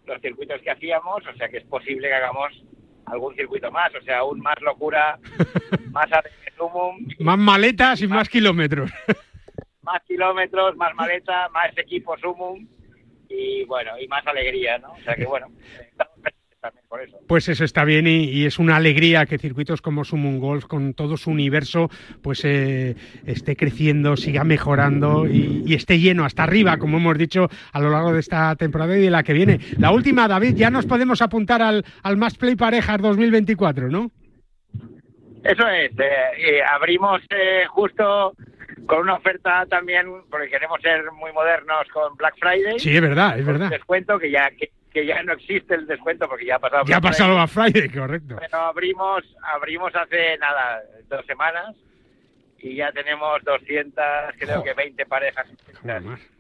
Speaker 13: los circuitos que hacíamos, o sea que es posible que hagamos algún circuito más, o sea, aún más locura, [laughs] más sumum.
Speaker 2: Más maletas y más kilómetros,
Speaker 13: más maletas, más equipo sumum y bueno, y más alegría, ¿no? O sea que bueno,
Speaker 2: pues eso está bien y, es una alegría que circuitos como Sumun Golf, con todo su universo, pues eh, esté creciendo, siga mejorando y, esté lleno hasta arriba, como hemos dicho a lo largo de esta temporada y de la que viene. La última, David, ya nos podemos apuntar al, al Más Play Parejas 2024, ¿no?
Speaker 13: Eso es, eh, abrimos eh, justo con una oferta también, porque queremos ser muy modernos con Black Friday.
Speaker 2: Sí, es verdad, es verdad.
Speaker 13: Descuento que ya que, que ya no existe el descuento porque ya ha pasado.
Speaker 2: Ya ha pasado a Friday, correcto.
Speaker 13: Bueno, abrimos, abrimos hace nada, dos semanas y ya tenemos 200, creo que 20 parejas.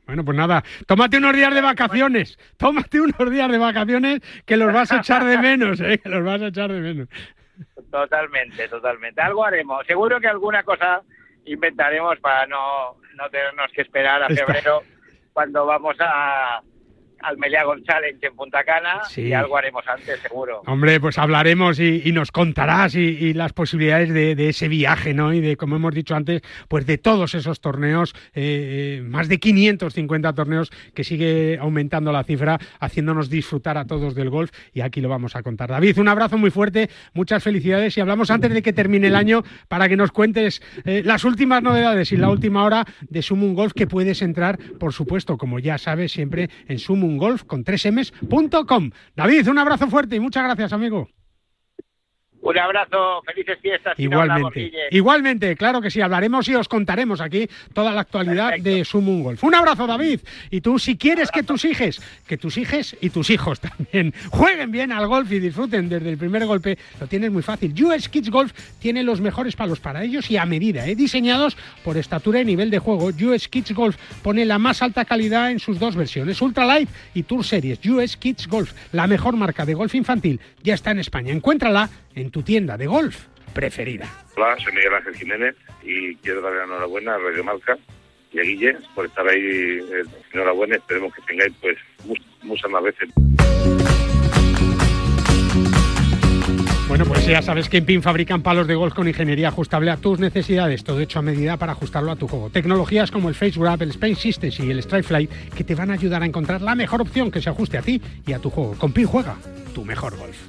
Speaker 2: Bueno, pues nada, tómate unos días de vacaciones, tómate unos días de vacaciones que los vas a echar de menos, ¿eh? que los vas a echar de menos.
Speaker 13: Totalmente, totalmente. Algo haremos. Seguro que alguna cosa inventaremos para no, no tenernos que esperar a febrero cuando vamos a, al Meliagon Challenge en Punta Cana y algo haremos antes, seguro.
Speaker 2: Hombre, pues hablaremos y, nos contarás y, las posibilidades de, ese viaje, ¿no? Y de, como hemos dicho antes, pues de todos esos torneos, eh, eh, más de 550 torneos que sigue aumentando la cifra, haciéndonos disfrutar a todos del golf y aquí lo vamos a contar. David, un abrazo muy fuerte, muchas felicidades y hablamos antes de que termine el año para que nos cuentes eh, las últimas novedades y la última hora de Sumun Golf que puedes entrar, por supuesto, como ya sabes, siempre en Sumun golf con 3ms.com. David, un abrazo fuerte y muchas gracias, amigo.
Speaker 13: Un abrazo, felices fiestas.
Speaker 2: Igualmente, igualmente, claro que sí, hablaremos y os contaremos aquí toda la actualidad de Sumun Golf. Un abrazo, David. Y tú, si quieres que tus hijos, que tus hijos y tus hijos [laughs] también jueguen bien al golf y disfruten desde el primer golpe, lo tienes muy fácil. US Kids Golf tiene los mejores palos para ellos y a medida, ¿eh? diseñados por estatura y nivel de juego. US Kids Golf pone la más alta calidad en sus dos versiones, Ultra Light y Tour Series. US Kids Golf, la mejor marca de golf infantil, ya está en España. Encuéntrala en tu tienda de golf preferida.
Speaker 14: Hola, soy Miguel Ángel Jiménez y quiero darle la enhorabuena a Radio Marca y a Guille por estar ahí. Eh, enhorabuena, esperemos que tengáis pues muchas más veces.
Speaker 2: Bueno, pues ya sabes que en PIN fabrican palos de golf con ingeniería ajustable a tus necesidades, todo hecho a medida para ajustarlo a tu juego. Tecnologías como el Face Grab, el Space Systems y el Strike Flight que te van a ayudar a encontrar la mejor opción que se ajuste a ti y a tu juego. Con PIN juega tu mejor golf.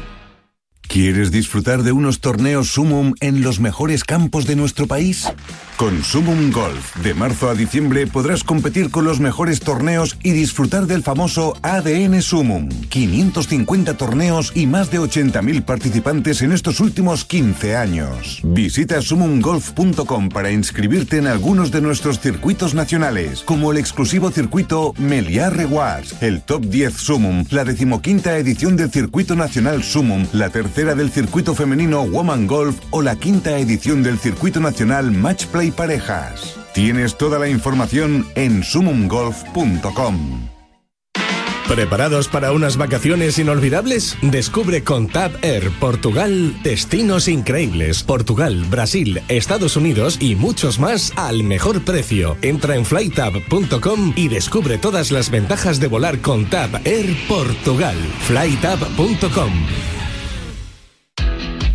Speaker 10: ¿Quieres disfrutar de unos torneos Sumum en los mejores campos de nuestro país? Con Sumum Golf, de marzo a diciembre podrás competir con los mejores torneos y disfrutar del famoso ADN Sumum. 550 torneos y más de 80.000 participantes en estos últimos 15 años. Visita sumumgolf.com para inscribirte en algunos de nuestros circuitos nacionales, como el exclusivo circuito Meliá Rewards, el Top 10 Sumum, la decimoquinta edición del circuito nacional Sumum, la tercera del circuito femenino Woman Golf o la quinta edición del circuito nacional Match Play Parejas. Tienes toda la información en sumumgolf.com.
Speaker 15: ¿Preparados para unas vacaciones inolvidables? Descubre con Tab Air Portugal destinos increíbles. Portugal, Brasil, Estados Unidos y muchos más al mejor precio. Entra en flytab.com y descubre todas las ventajas de volar con Tab Air Portugal. flytab.com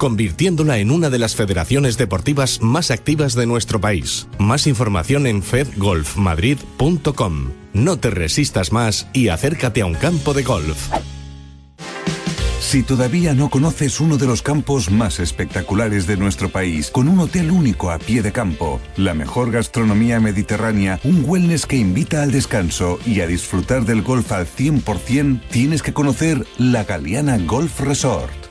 Speaker 12: convirtiéndola en una de las federaciones deportivas más activas de nuestro país. Más información en fedgolfmadrid.com. No te resistas más y acércate a un campo de golf.
Speaker 10: Si todavía no conoces uno de los campos más espectaculares de nuestro país, con un hotel único a pie de campo, la mejor gastronomía mediterránea, un wellness que invita al descanso y a disfrutar del golf al 100%, tienes que conocer la Galeana Golf Resort.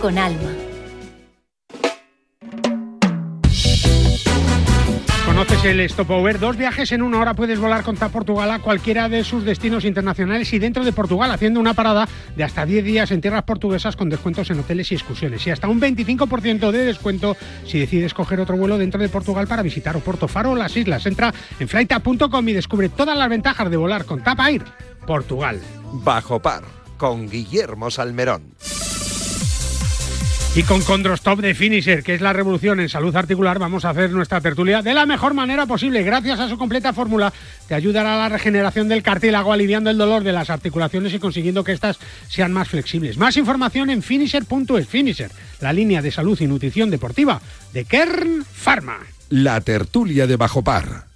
Speaker 9: con alma.
Speaker 2: Conoces el Stopover, dos viajes en una hora puedes volar con TAP Portugal a cualquiera de sus destinos internacionales y dentro de Portugal, haciendo una parada de hasta 10 días en tierras portuguesas con descuentos en hoteles y excursiones y hasta un 25% de descuento si decides coger otro vuelo dentro de Portugal para visitar Oporto Faro o las islas. Entra en flighta.com y descubre todas las ventajas de volar con TAP Air Portugal.
Speaker 1: Bajo par con Guillermo Salmerón.
Speaker 2: Y con Condrostop de Finisher, que es la revolución en salud articular, vamos a hacer nuestra tertulia de la mejor manera posible. Gracias a su completa fórmula, te ayudará a la regeneración del cartílago, aliviando el dolor de las articulaciones y consiguiendo que éstas sean más flexibles. Más información en finisher.es. Finisher, la línea de salud y nutrición deportiva de Kern Pharma.
Speaker 1: La tertulia de Bajo Par.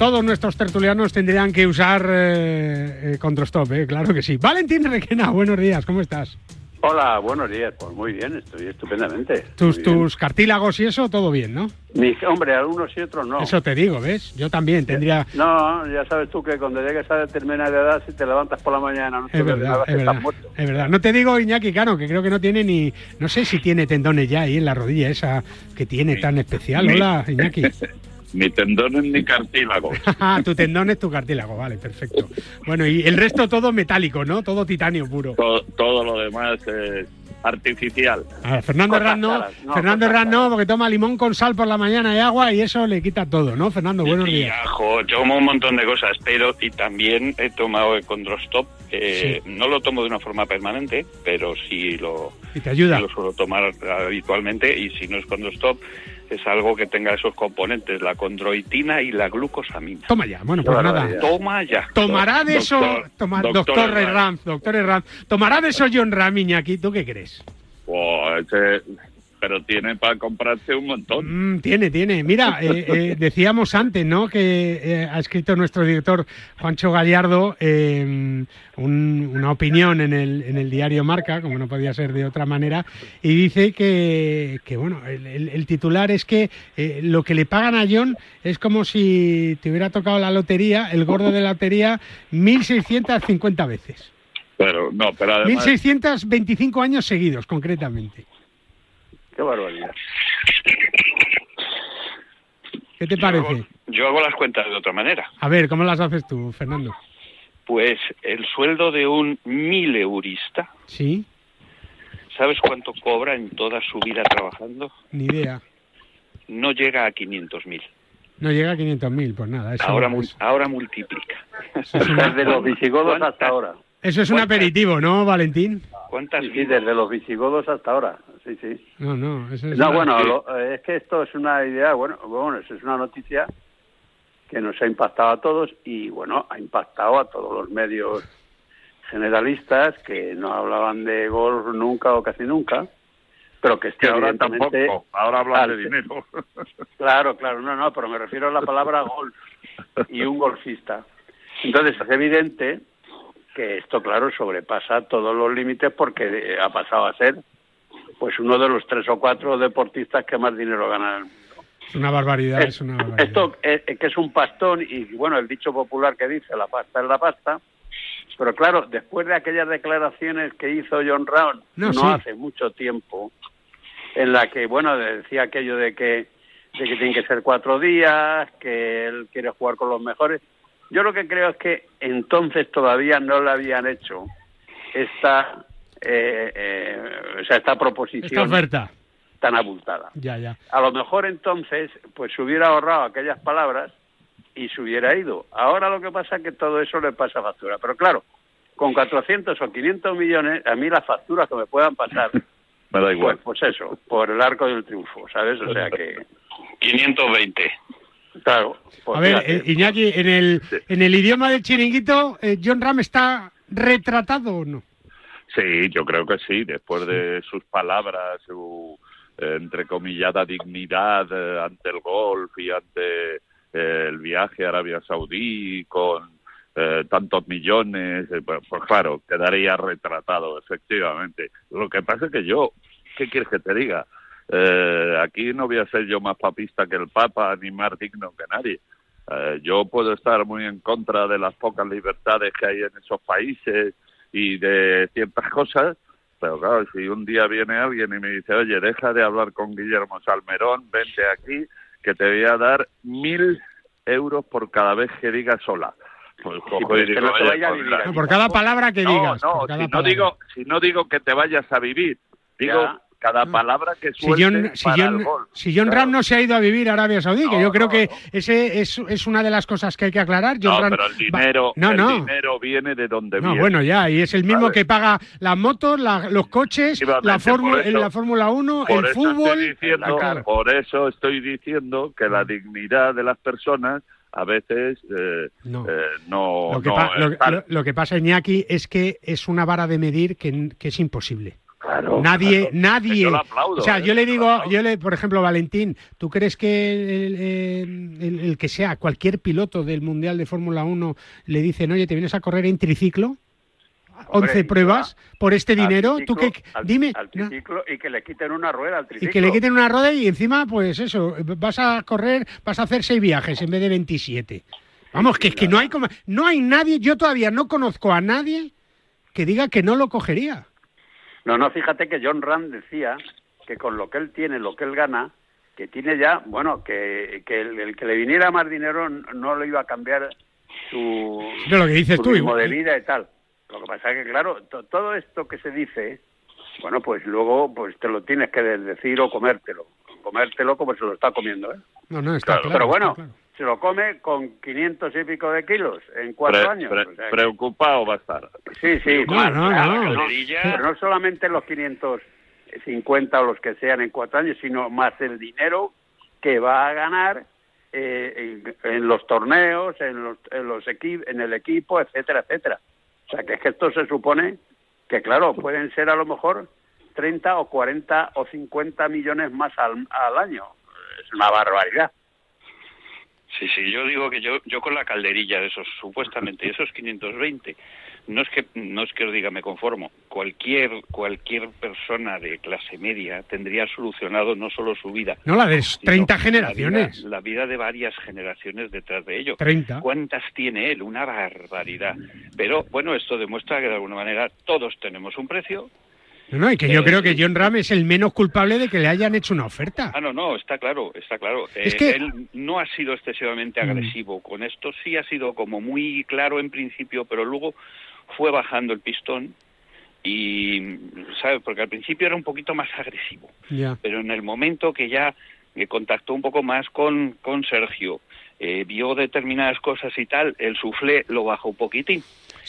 Speaker 2: Todos nuestros tertulianos tendrían que usar eh, eh, Condrostop, eh, claro que sí. Valentín Requena, buenos días, ¿cómo estás?
Speaker 16: Hola, buenos días. Pues muy bien, estoy estupendamente.
Speaker 2: Tus,
Speaker 16: bien.
Speaker 2: tus cartílagos y eso, todo bien, ¿no?
Speaker 16: Mis- hombre, algunos y otros no.
Speaker 2: Eso te digo, ¿ves? Yo también tendría...
Speaker 16: No, ya sabes tú que cuando llegues a determinada edad, si te levantas por la mañana, no te
Speaker 2: Es verdad, es
Speaker 16: que estás
Speaker 2: verdad,
Speaker 16: muerto.
Speaker 2: es verdad. No te digo Iñaki Cano, que creo que no tiene ni... No sé si tiene tendones ya ahí en la rodilla esa que tiene tan especial. Hola, Iñaki. [laughs]
Speaker 14: Ni tendones ni cartílagos. [laughs]
Speaker 2: Ah, tu tendón es tu cartílago, vale, perfecto. Bueno, y el resto todo metálico, ¿no? Todo titanio puro.
Speaker 14: todo, todo lo demás es artificial.
Speaker 2: A Fernando Herrán no,
Speaker 14: caras, no,
Speaker 2: Fernando Herrán no, porque toma limón con sal por la mañana y agua y eso le quita todo, ¿no? Fernando, buenos días.
Speaker 14: ajo, tomo un montón de cosas, pero y también he tomado el Condrostop. eh, No lo tomo de una forma permanente, pero sí lo,
Speaker 2: Y te ayuda.
Speaker 14: sí lo suelo tomar habitualmente. Y si no es Condrostop, es algo que tenga esos componentes, la condroitina y la glucosamina.
Speaker 2: Toma ya, bueno, pues nada.
Speaker 14: Toma ya.
Speaker 2: Tomará de eso,
Speaker 14: Doctor-
Speaker 2: toma-
Speaker 14: doctor
Speaker 2: doctor. Herranz, doctor Herranz, tomará de eso John Ram, Iñaki, ¿tú qué crees?
Speaker 14: Oh, ese-
Speaker 17: pero tiene para comprarse un montón.
Speaker 2: Mm, tiene, tiene. Mira, [laughs] eh, eh, decíamos antes, ¿no? Que eh, ha escrito nuestro director Juancho Gallardo una opinión en el, en el diario Marca, como no podía ser de otra manera, y dice que, que bueno, el, titular es que lo que le pagan a John es como si te hubiera tocado la lotería, el gordo de la lotería, 1.650 veces.
Speaker 17: Pero no, pero además...
Speaker 2: 1.625 años seguidos, concretamente.
Speaker 16: Qué barbaridad.
Speaker 2: ¿Qué te parece?
Speaker 17: Yo hago, las cuentas de otra manera.
Speaker 2: A ver, ¿cómo las haces tú, Fernando?
Speaker 17: Pues el sueldo de un mileurista.
Speaker 2: Sí.
Speaker 17: ¿Sabes cuánto cobra en toda su vida trabajando?
Speaker 2: Ni idea.
Speaker 17: No llega a 500.000.
Speaker 2: No llega a 500.000, pues nada.
Speaker 17: ahora, ahora multiplica.
Speaker 16: Desde los visigodos hasta ahora.
Speaker 2: Eso es un aperitivo, ¿no, Valentín?
Speaker 17: ¿Cuántas
Speaker 16: sí, desde los visigodos hasta ahora. Sí, sí.
Speaker 2: No, no, eso
Speaker 16: es No, bueno, eh, es que esto es una idea, bueno, bueno, eso es una noticia que nos ha impactado a todos y, bueno, ha impactado a todos los medios generalistas que no hablaban de golf nunca o casi nunca, pero que este
Speaker 17: ahora tampoco, ahora hablan de dinero. [laughs]
Speaker 16: Claro, claro, no, no, pero me refiero a la palabra golf y un golfista. Entonces es evidente que esto, claro, sobrepasa todos los límites porque ha pasado a ser pues uno de los tres o cuatro deportistas que más dinero ganan en el mundo.
Speaker 2: Es una barbaridad, es, una barbaridad.
Speaker 16: Esto eh, que es un pastón y, bueno, el dicho popular que dice, la pasta es la pasta, pero claro, después de aquellas declaraciones que hizo John Round no, hace mucho tiempo, en la que, bueno, decía aquello de que, de que tienen que ser cuatro días, que él quiere jugar con los mejores, yo lo que creo es que entonces todavía no le habían hecho esta eh, eh, o sea, esta proposición
Speaker 2: esta oferta
Speaker 16: tan abultada.
Speaker 2: Ya, ya.
Speaker 16: A lo mejor entonces, pues se hubiera ahorrado aquellas palabras y se hubiera ido. Ahora lo que pasa es que todo eso le pasa factura. Pero claro, con 400 o 500 millones, a mí las facturas que me puedan pasar, [laughs]
Speaker 17: me da igual.
Speaker 16: Pues, pues, eso, por el arco del triunfo, ¿sabes? O sea que... [laughs]
Speaker 17: 520.
Speaker 16: Claro.
Speaker 2: Pues a ver, eh, Iñaki, en el, en el idioma del chiringuito, eh, ¿John Ram está retratado o no?
Speaker 17: Sí, yo creo que sí, después de sus palabras, su eh, entrecomillada dignidad eh, ante el golf y ante eh, el viaje a Arabia Saudí con tantos millones, pues, pues, claro, quedaría retratado, efectivamente. Lo que pasa es que yo, ¿qué quieres que te diga? Aquí no voy a ser yo más papista que el Papa ni más digno que nadie. yo puedo estar muy en contra de las pocas libertades que hay en esos países, y de ciertas cosas, pero claro, si un día viene alguien y me dice, oye, deja de hablar con Guillermo Salmerón, vente aquí, que te voy a dar mil euros por cada vez que digas sola.
Speaker 2: Pues por cada palabra que digas.
Speaker 17: No, si, no digo, si no digo que te vayas a vivir, digo cada palabra que suelte
Speaker 2: si John, si John, Ram no se ha ido a vivir a Arabia Saudí, que yo creo que ese es, es, una de las cosas que hay que aclarar.
Speaker 17: no, pero el dinero, el dinero viene de donde viene.
Speaker 2: bueno, ya, y es el mismo que paga las motos, los coches, la, fórmula, la Fórmula 1, el fútbol.
Speaker 17: por eso estoy diciendo que la dignidad de las personas a veces eh, no. Eh,
Speaker 2: lo, que lo, que pasa, Iñaki, es que es una vara de medir que, que es imposible nadie, nadie. o sea, yo ¿eh? le digo, yo le, por ejemplo, Valentín, ¿tú crees que el, que sea cualquier piloto del Mundial de Fórmula 1 le dicen, oye, te vienes a correr en triciclo? 11 pruebas por este dinero, tú qué dime
Speaker 16: al triciclo y que le quiten una rueda al triciclo.
Speaker 2: Y que le quiten una rueda y encima pues eso, vas a correr, vas a hacer seis viajes en vez de 27. Vamos, que es que no hay como no hay nadie, yo todavía no conozco a nadie que diga que no lo cogería.
Speaker 16: No, no, fíjate que John Rand decía que con lo que él tiene, lo que él gana, que tiene ya, bueno, que, que el, que le viniera más dinero no le iba a cambiar su,
Speaker 2: lo que dices tú,
Speaker 16: ritmo de vida y tal. Lo que pasa es que, claro, todo esto que se dice, bueno, pues luego pues te lo tienes que decir o comértelo. Comértelo como se lo está comiendo, ¿eh?
Speaker 2: No, no, está
Speaker 16: claro. Pero bueno, se lo come con 500 y pico de kilos en cuatro años.
Speaker 17: preocupado va a estar.
Speaker 16: Sí, sí.
Speaker 2: No, no, no.
Speaker 16: Pero no solamente los 550 o los que sean en cuatro años, sino más el dinero que va a ganar eh, en, los torneos, en los, en los en el equipo, etcétera, etcétera. O sea, que es que esto se supone que, claro, pueden ser a lo mejor 30 o 40 o 50 millones más al, al año. Es una barbaridad.
Speaker 18: Sí, sí, yo digo que yo, yo con la calderilla de esos, supuestamente, esos 520, no es que no es que os diga me conformo, cualquier cualquier persona de clase media tendría solucionado no solo su vida,
Speaker 2: no la de 30 generaciones,
Speaker 18: la vida, de varias generaciones detrás de ello.
Speaker 2: 30.
Speaker 18: ¿Cuántas tiene él? Una barbaridad. Pero bueno, esto demuestra que de alguna manera todos tenemos un precio,
Speaker 2: no, no, y que yo creo que John Ram es el menos culpable de que le hayan hecho una oferta.
Speaker 18: Ah, no, no, está claro, está claro.
Speaker 2: Es que...
Speaker 18: Él no ha sido excesivamente mm. agresivo con esto, sí ha sido como muy claro en principio, pero luego fue bajando el pistón y, ¿sabes? Porque al principio era un poquito más agresivo, pero en el momento que ya contactó un poco más con, con Sergio, eh, vio determinadas cosas y tal, el suflé lo bajó un poquitín.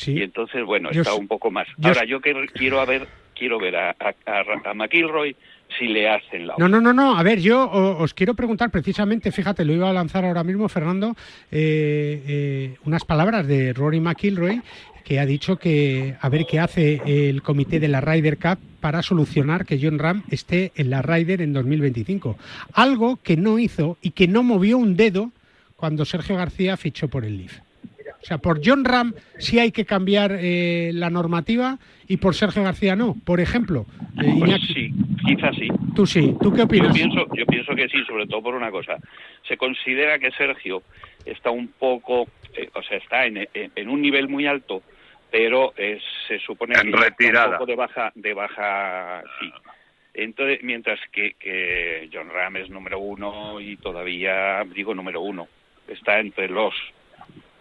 Speaker 18: Y entonces, bueno, está un poco más. Ahora, yo quiero a ver, quiero ver a, a, McIlroy si le hacen la
Speaker 2: No, no, no, no. A ver, yo os quiero preguntar precisamente, fíjate, lo iba a lanzar ahora mismo, Fernando, eh, eh, unas palabras de Rory McIlroy que ha dicho que a ver qué hace el comité de la Ryder Cup para solucionar que John Ram esté en la Ryder en 2025. Algo que no hizo y que no movió un dedo cuando Sergio García fichó por el Leaf. O sea, por John Ram sí hay que cambiar eh, la normativa y por Sergio García no. Por ejemplo,
Speaker 18: eh, pues sí, quizás sí.
Speaker 2: Tú sí. ¿Tú qué opinas?
Speaker 18: Yo pienso, yo pienso que sí, sobre todo por una cosa. Se considera que Sergio está un poco, eh, o sea, está en, en, un nivel muy alto, pero se supone
Speaker 17: en que retirada. un
Speaker 18: poco de baja, de baja, sí. Entonces, mientras que, que John Ram es número uno y todavía digo número uno, está entre los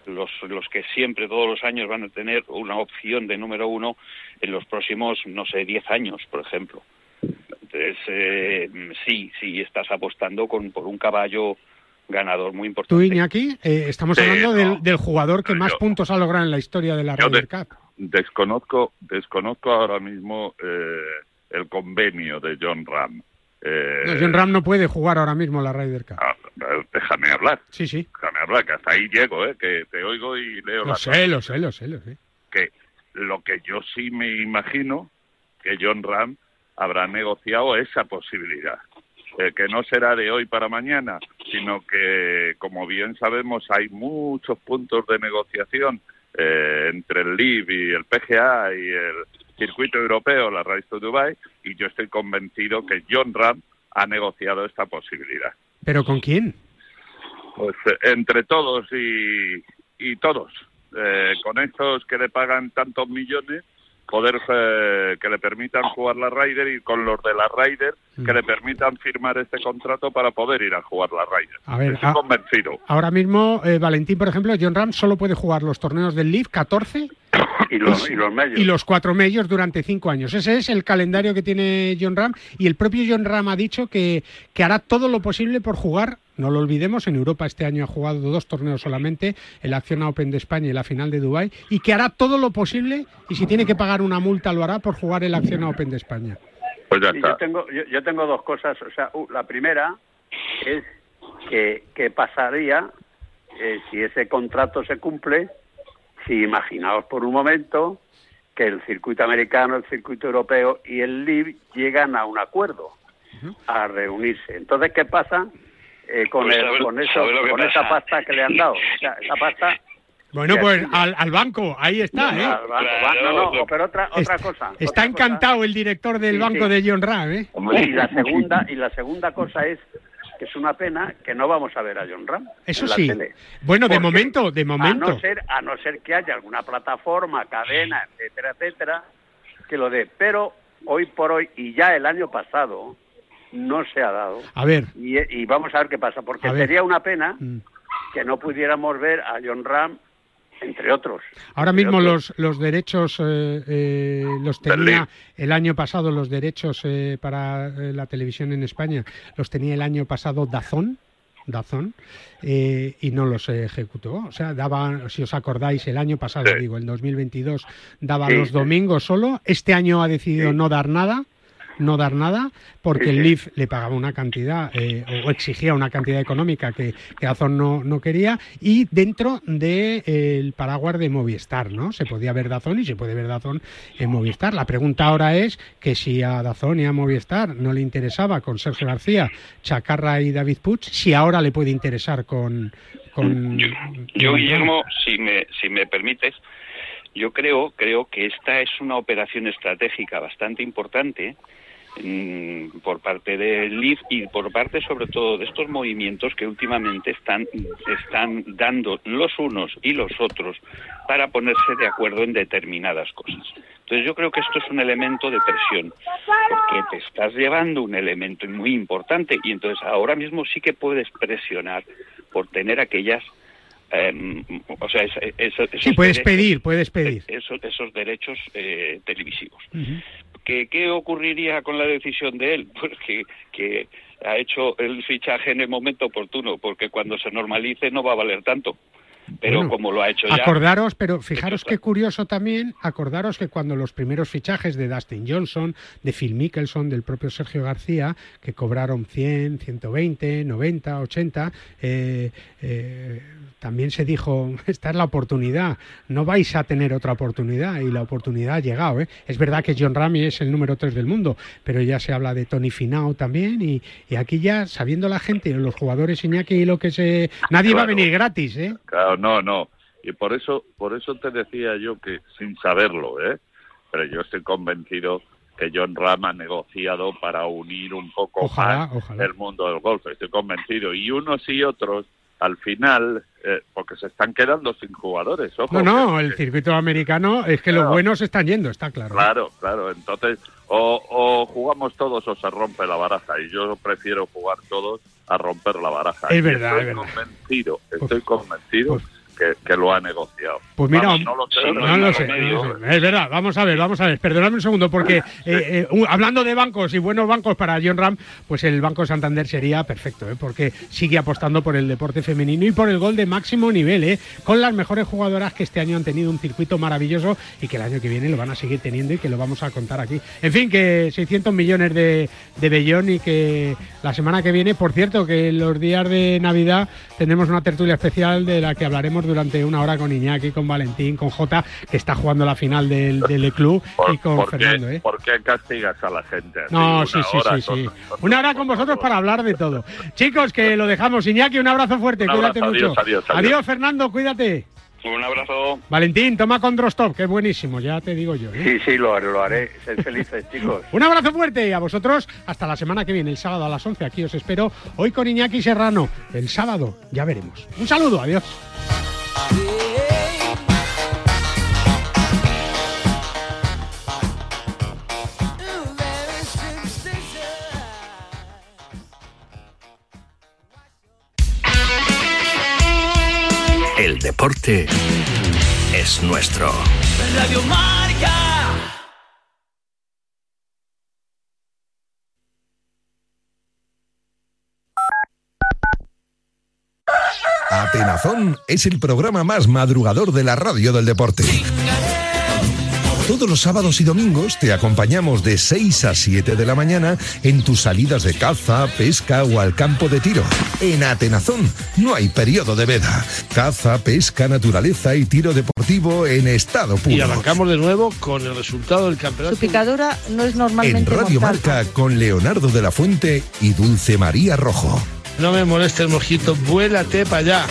Speaker 18: los, los que siempre, todos los años, van a tener una opción de número uno en los próximos, no sé, diez años, por ejemplo. Entonces, eh, sí, sí, estás apostando con, por un caballo ganador muy importante.
Speaker 2: Tú, Iñaki, eh, estamos hablando del, jugador que más puntos ha logrado en la historia de la Ryder Cup.
Speaker 17: Desconozco, desconozco ahora mismo eh, el convenio de John Ram.
Speaker 2: John Ram no puede jugar ahora mismo la Ryder Cup.
Speaker 17: Ah, déjame hablar.
Speaker 2: Sí, sí.
Speaker 17: Déjame hablar, que hasta ahí llego, ¿eh? que te oigo y leo
Speaker 2: lo sé, lo sé, lo sé, lo sé.
Speaker 17: Que lo que yo sí me imagino que John Ram habrá negociado esa posibilidad. Eh, que no será de hoy para mañana, sino que, como bien sabemos, hay muchos puntos de negociación eh, entre el LIB y el PGA y el circuito europeo, la Race to Dubai, y yo estoy convencido que John Ram ha negociado esta posibilidad.
Speaker 2: ¿Pero con quién?
Speaker 17: Pues eh, entre todos y, y todos. Eh, con estos que le pagan tantos millones, poder eh, que le permitan jugar la Ryder y con los de la Ryder que le permitan firmar este contrato para poder ir a jugar la Ryder.
Speaker 2: A ver,
Speaker 17: Estoy convencido.
Speaker 2: Ahora mismo, Valentín, por ejemplo, John Ram solo puede jugar los torneos del Leaf 14
Speaker 16: y los, y los medios.
Speaker 2: Y los cuatro medios durante cinco años. Ese es el calendario que tiene John Ram y el propio John Ram ha dicho que, que hará todo lo posible por jugar no lo olvidemos, en Europa este año ha jugado dos torneos solamente, el Acción Open de España y la final de Dubái, y que hará todo lo posible y si tiene que pagar una multa lo hará por jugar el Acción Open de España.
Speaker 17: Pues ya está.
Speaker 16: Yo, tengo, yo, tengo dos cosas. O sea, la primera es que, que pasaría eh, si ese contrato se cumple si imaginaos por un momento que el circuito americano, el circuito europeo y el LIB llegan a un acuerdo, a reunirse. Entonces, ¿qué pasa eh, con, pues con, eso, con esa pasta que le han dado? O sea, esa pasta
Speaker 2: bueno, pues al, banco, ahí está, ¿eh?
Speaker 16: Al banco, no, no, pero otra, otra cosa.
Speaker 2: Está encantado el director del banco de John Ram, ¿eh?
Speaker 16: Y la segunda, y la segunda cosa es que es una pena que no vamos a ver a John Ram.
Speaker 2: Eso sí. Bueno, de momento, de momento.
Speaker 16: A no, ser, a no ser que haya alguna plataforma, cadena, etcétera, etcétera, que lo dé. Pero hoy por hoy, y ya el año pasado, no se ha dado.
Speaker 2: A ver.
Speaker 16: Y, vamos a ver qué pasa, porque sería una pena mm. que no pudiéramos ver a John Ram entre otros.
Speaker 2: Ahora mismo los, los derechos eh, eh, los tenía el año pasado, los derechos eh, para la televisión en España, los tenía el año pasado Dazón. Dazón y no los ejecutó. O sea, daba, si os acordáis, el año pasado, digo, el 2022, daba los domingos solo. Este año ha decidido no dar nada no dar nada, porque el Leaf le pagaba una cantidad eh, o exigía una cantidad económica que, que Dazón no, no quería, y dentro del paraguas de Movistar, ¿no? Se podía ver Dazón y se puede ver Dazón en Movistar. La pregunta ahora es que si a Dazón y a Movistar no le interesaba con Sergio García, Chacarra y David Puig, si ahora le puede interesar con... con
Speaker 18: yo, Guillermo, si me, si me permites, yo creo, creo que esta es una operación estratégica bastante importante por parte del LIF y por parte sobre todo de estos movimientos que últimamente están, están dando los unos y los otros para ponerse de acuerdo en determinadas cosas. Entonces yo creo que esto es un elemento de presión, porque te estás llevando un elemento muy importante y entonces ahora mismo sí que puedes presionar por tener aquellas eh, o sea,
Speaker 2: sí, puedes pedir, puedes pedir.
Speaker 18: Esos, esos derechos eh, televisivos. ¿Qué, ¿Qué ocurriría con la decisión de él? [laughs] Pues que, que ha hecho el fichaje en el momento oportuno, porque cuando se normalice no va a valer tanto pero como lo ha hecho ya.
Speaker 2: Acordaros, pero fijaros qué curioso también, acordaros que cuando los primeros fichajes de Dustin Johnson, de Phil Mickelson, del propio Sergio García, que cobraron 100, 120, 90, 80, eh, eh, también se dijo, [laughs] esta es la oportunidad, no vais a tener otra oportunidad y la oportunidad ha llegado. ¿eh? Es verdad que John Ramy es el número 3 del mundo, pero ya se habla de Tony Finau también y, aquí ya, sabiendo la gente, los jugadores Iñaki y lo que se... Nadie va a venir gratis, ¿eh?
Speaker 17: Claro, no, no. Y por eso, por eso te decía yo que, sin saberlo, ¿eh? Pero yo estoy convencido que John Ram ha negociado para unir un poco más el mundo del golf. Estoy convencido. Y unos y otros al final, eh, porque se están quedando sin jugadores.
Speaker 2: no, no, el circuito americano es que los buenos están yendo, está claro.
Speaker 17: Claro, claro. Entonces, o, jugamos todos o se rompe la baraja. Y yo prefiero jugar todos a romper la baraja.
Speaker 2: Es verdad,
Speaker 17: estoy
Speaker 2: es
Speaker 17: convencido, estoy convencido. Que, lo ha negociado.
Speaker 2: Pues mira, no lo sé, es verdad, vamos a ver, vamos a ver, perdonadme un segundo, porque [laughs] eh, eh, hablando de bancos y buenos bancos para John Ram, pues el Banco Santander sería perfecto, ¿eh? porque sigue apostando por el deporte femenino y por el gol de máximo nivel, ¿eh? con las mejores jugadoras que este año han tenido un circuito maravilloso y que el año que viene lo van a seguir teniendo y que lo vamos a contar aquí. En fin, que 600 millones de, de bellón y que la semana que viene, por cierto, que los días de Navidad tenemos una tertulia especial de la que hablaremos durante una hora con Iñaki, con Valentín, con Jota, que está jugando la final del, del club, y con Fernando. ¿eh?
Speaker 17: ¿Por qué castigas a la gente?
Speaker 2: No, sí, sí, sí, sí. Una hora con vosotros para hablar de todo. Chicos, que lo dejamos. Iñaki, un abrazo fuerte, cuídate mucho.
Speaker 17: Adiós,
Speaker 2: adiós, Fernando, cuídate.
Speaker 18: Un abrazo.
Speaker 2: Valentín, toma con Drostov, que es buenísimo, ya te digo yo. ¿eh?
Speaker 16: Sí, sí, lo haré, lo haré. Sed felices, chicos. [laughs]
Speaker 2: Un abrazo fuerte y a vosotros hasta la semana que viene, el sábado a las 11. Aquí os espero. Hoy con Iñaki Serrano. El sábado, ya veremos. Un saludo, adiós.
Speaker 19: El deporte es nuestro.
Speaker 20: Radio Marca.
Speaker 1: Atenazón es el programa más madrugador de la radio del deporte. Todos los sábados y domingos te acompañamos de 6 a 7 de la mañana en tus salidas de caza, pesca o al campo de tiro. En Atenazón no hay periodo de veda. Caza, pesca, naturaleza y tiro deportivo en estado puro.
Speaker 21: Y arrancamos de nuevo con el resultado del campeonato.
Speaker 22: Su picadura no es normalmente
Speaker 1: En Radio Marca con Leonardo de la Fuente y Dulce María Rojo.
Speaker 21: No me moleste el mojito, vuélate para allá.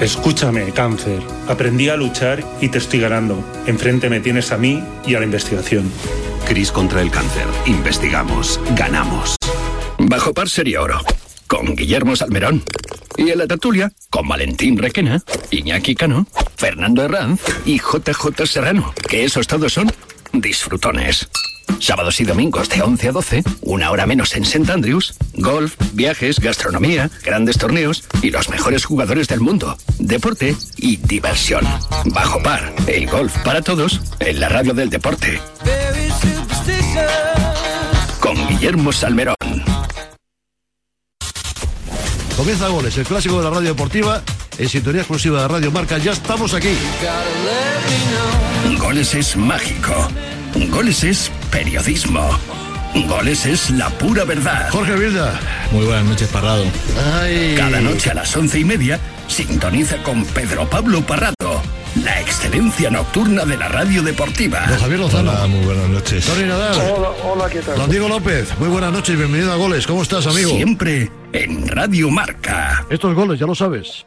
Speaker 23: Escúchame, cáncer. Aprendí a luchar y te estoy ganando. Enfrente me tienes a mí y a la investigación.
Speaker 19: Cris contra el cáncer. Investigamos. Ganamos. Bajo par sería oro. Con Guillermo Salmerón. Y en la tertulia, con Valentín Requena, Iñaki Cano, Fernando Herranz y JJ Serrano. Que esos todos son disfrutones. Sábados y domingos de 11 a 12, una hora menos en St. Andrews, golf, viajes, gastronomía, grandes torneos y los mejores jugadores del mundo, deporte y diversión. Bajo par, el golf para todos en la radio del deporte. Con Guillermo Salmerón.
Speaker 24: Comienza Goles, el clásico de la radio deportiva, en sintonía exclusiva de Radio Marca. Ya estamos aquí.
Speaker 19: Goles es mágico Goles es periodismo. Goles es la pura verdad.
Speaker 24: Jorge Vilda.
Speaker 25: Muy buenas noches, Parrado.
Speaker 19: Cada noche a las once y media, sintoniza con Pedro Pablo Parrado. La excelencia nocturna de la radio deportiva.
Speaker 24: Don Javier Lozano.
Speaker 25: Hola, muy buenas noches.
Speaker 24: Tony Nadal.
Speaker 26: Hola, hola, ¿qué tal?
Speaker 24: Don Diego López. Muy buenas noches y bienvenido a Goles. ¿Cómo estás, amigo?
Speaker 19: Siempre en Radio Marca.
Speaker 24: Estos goles, ya lo sabes.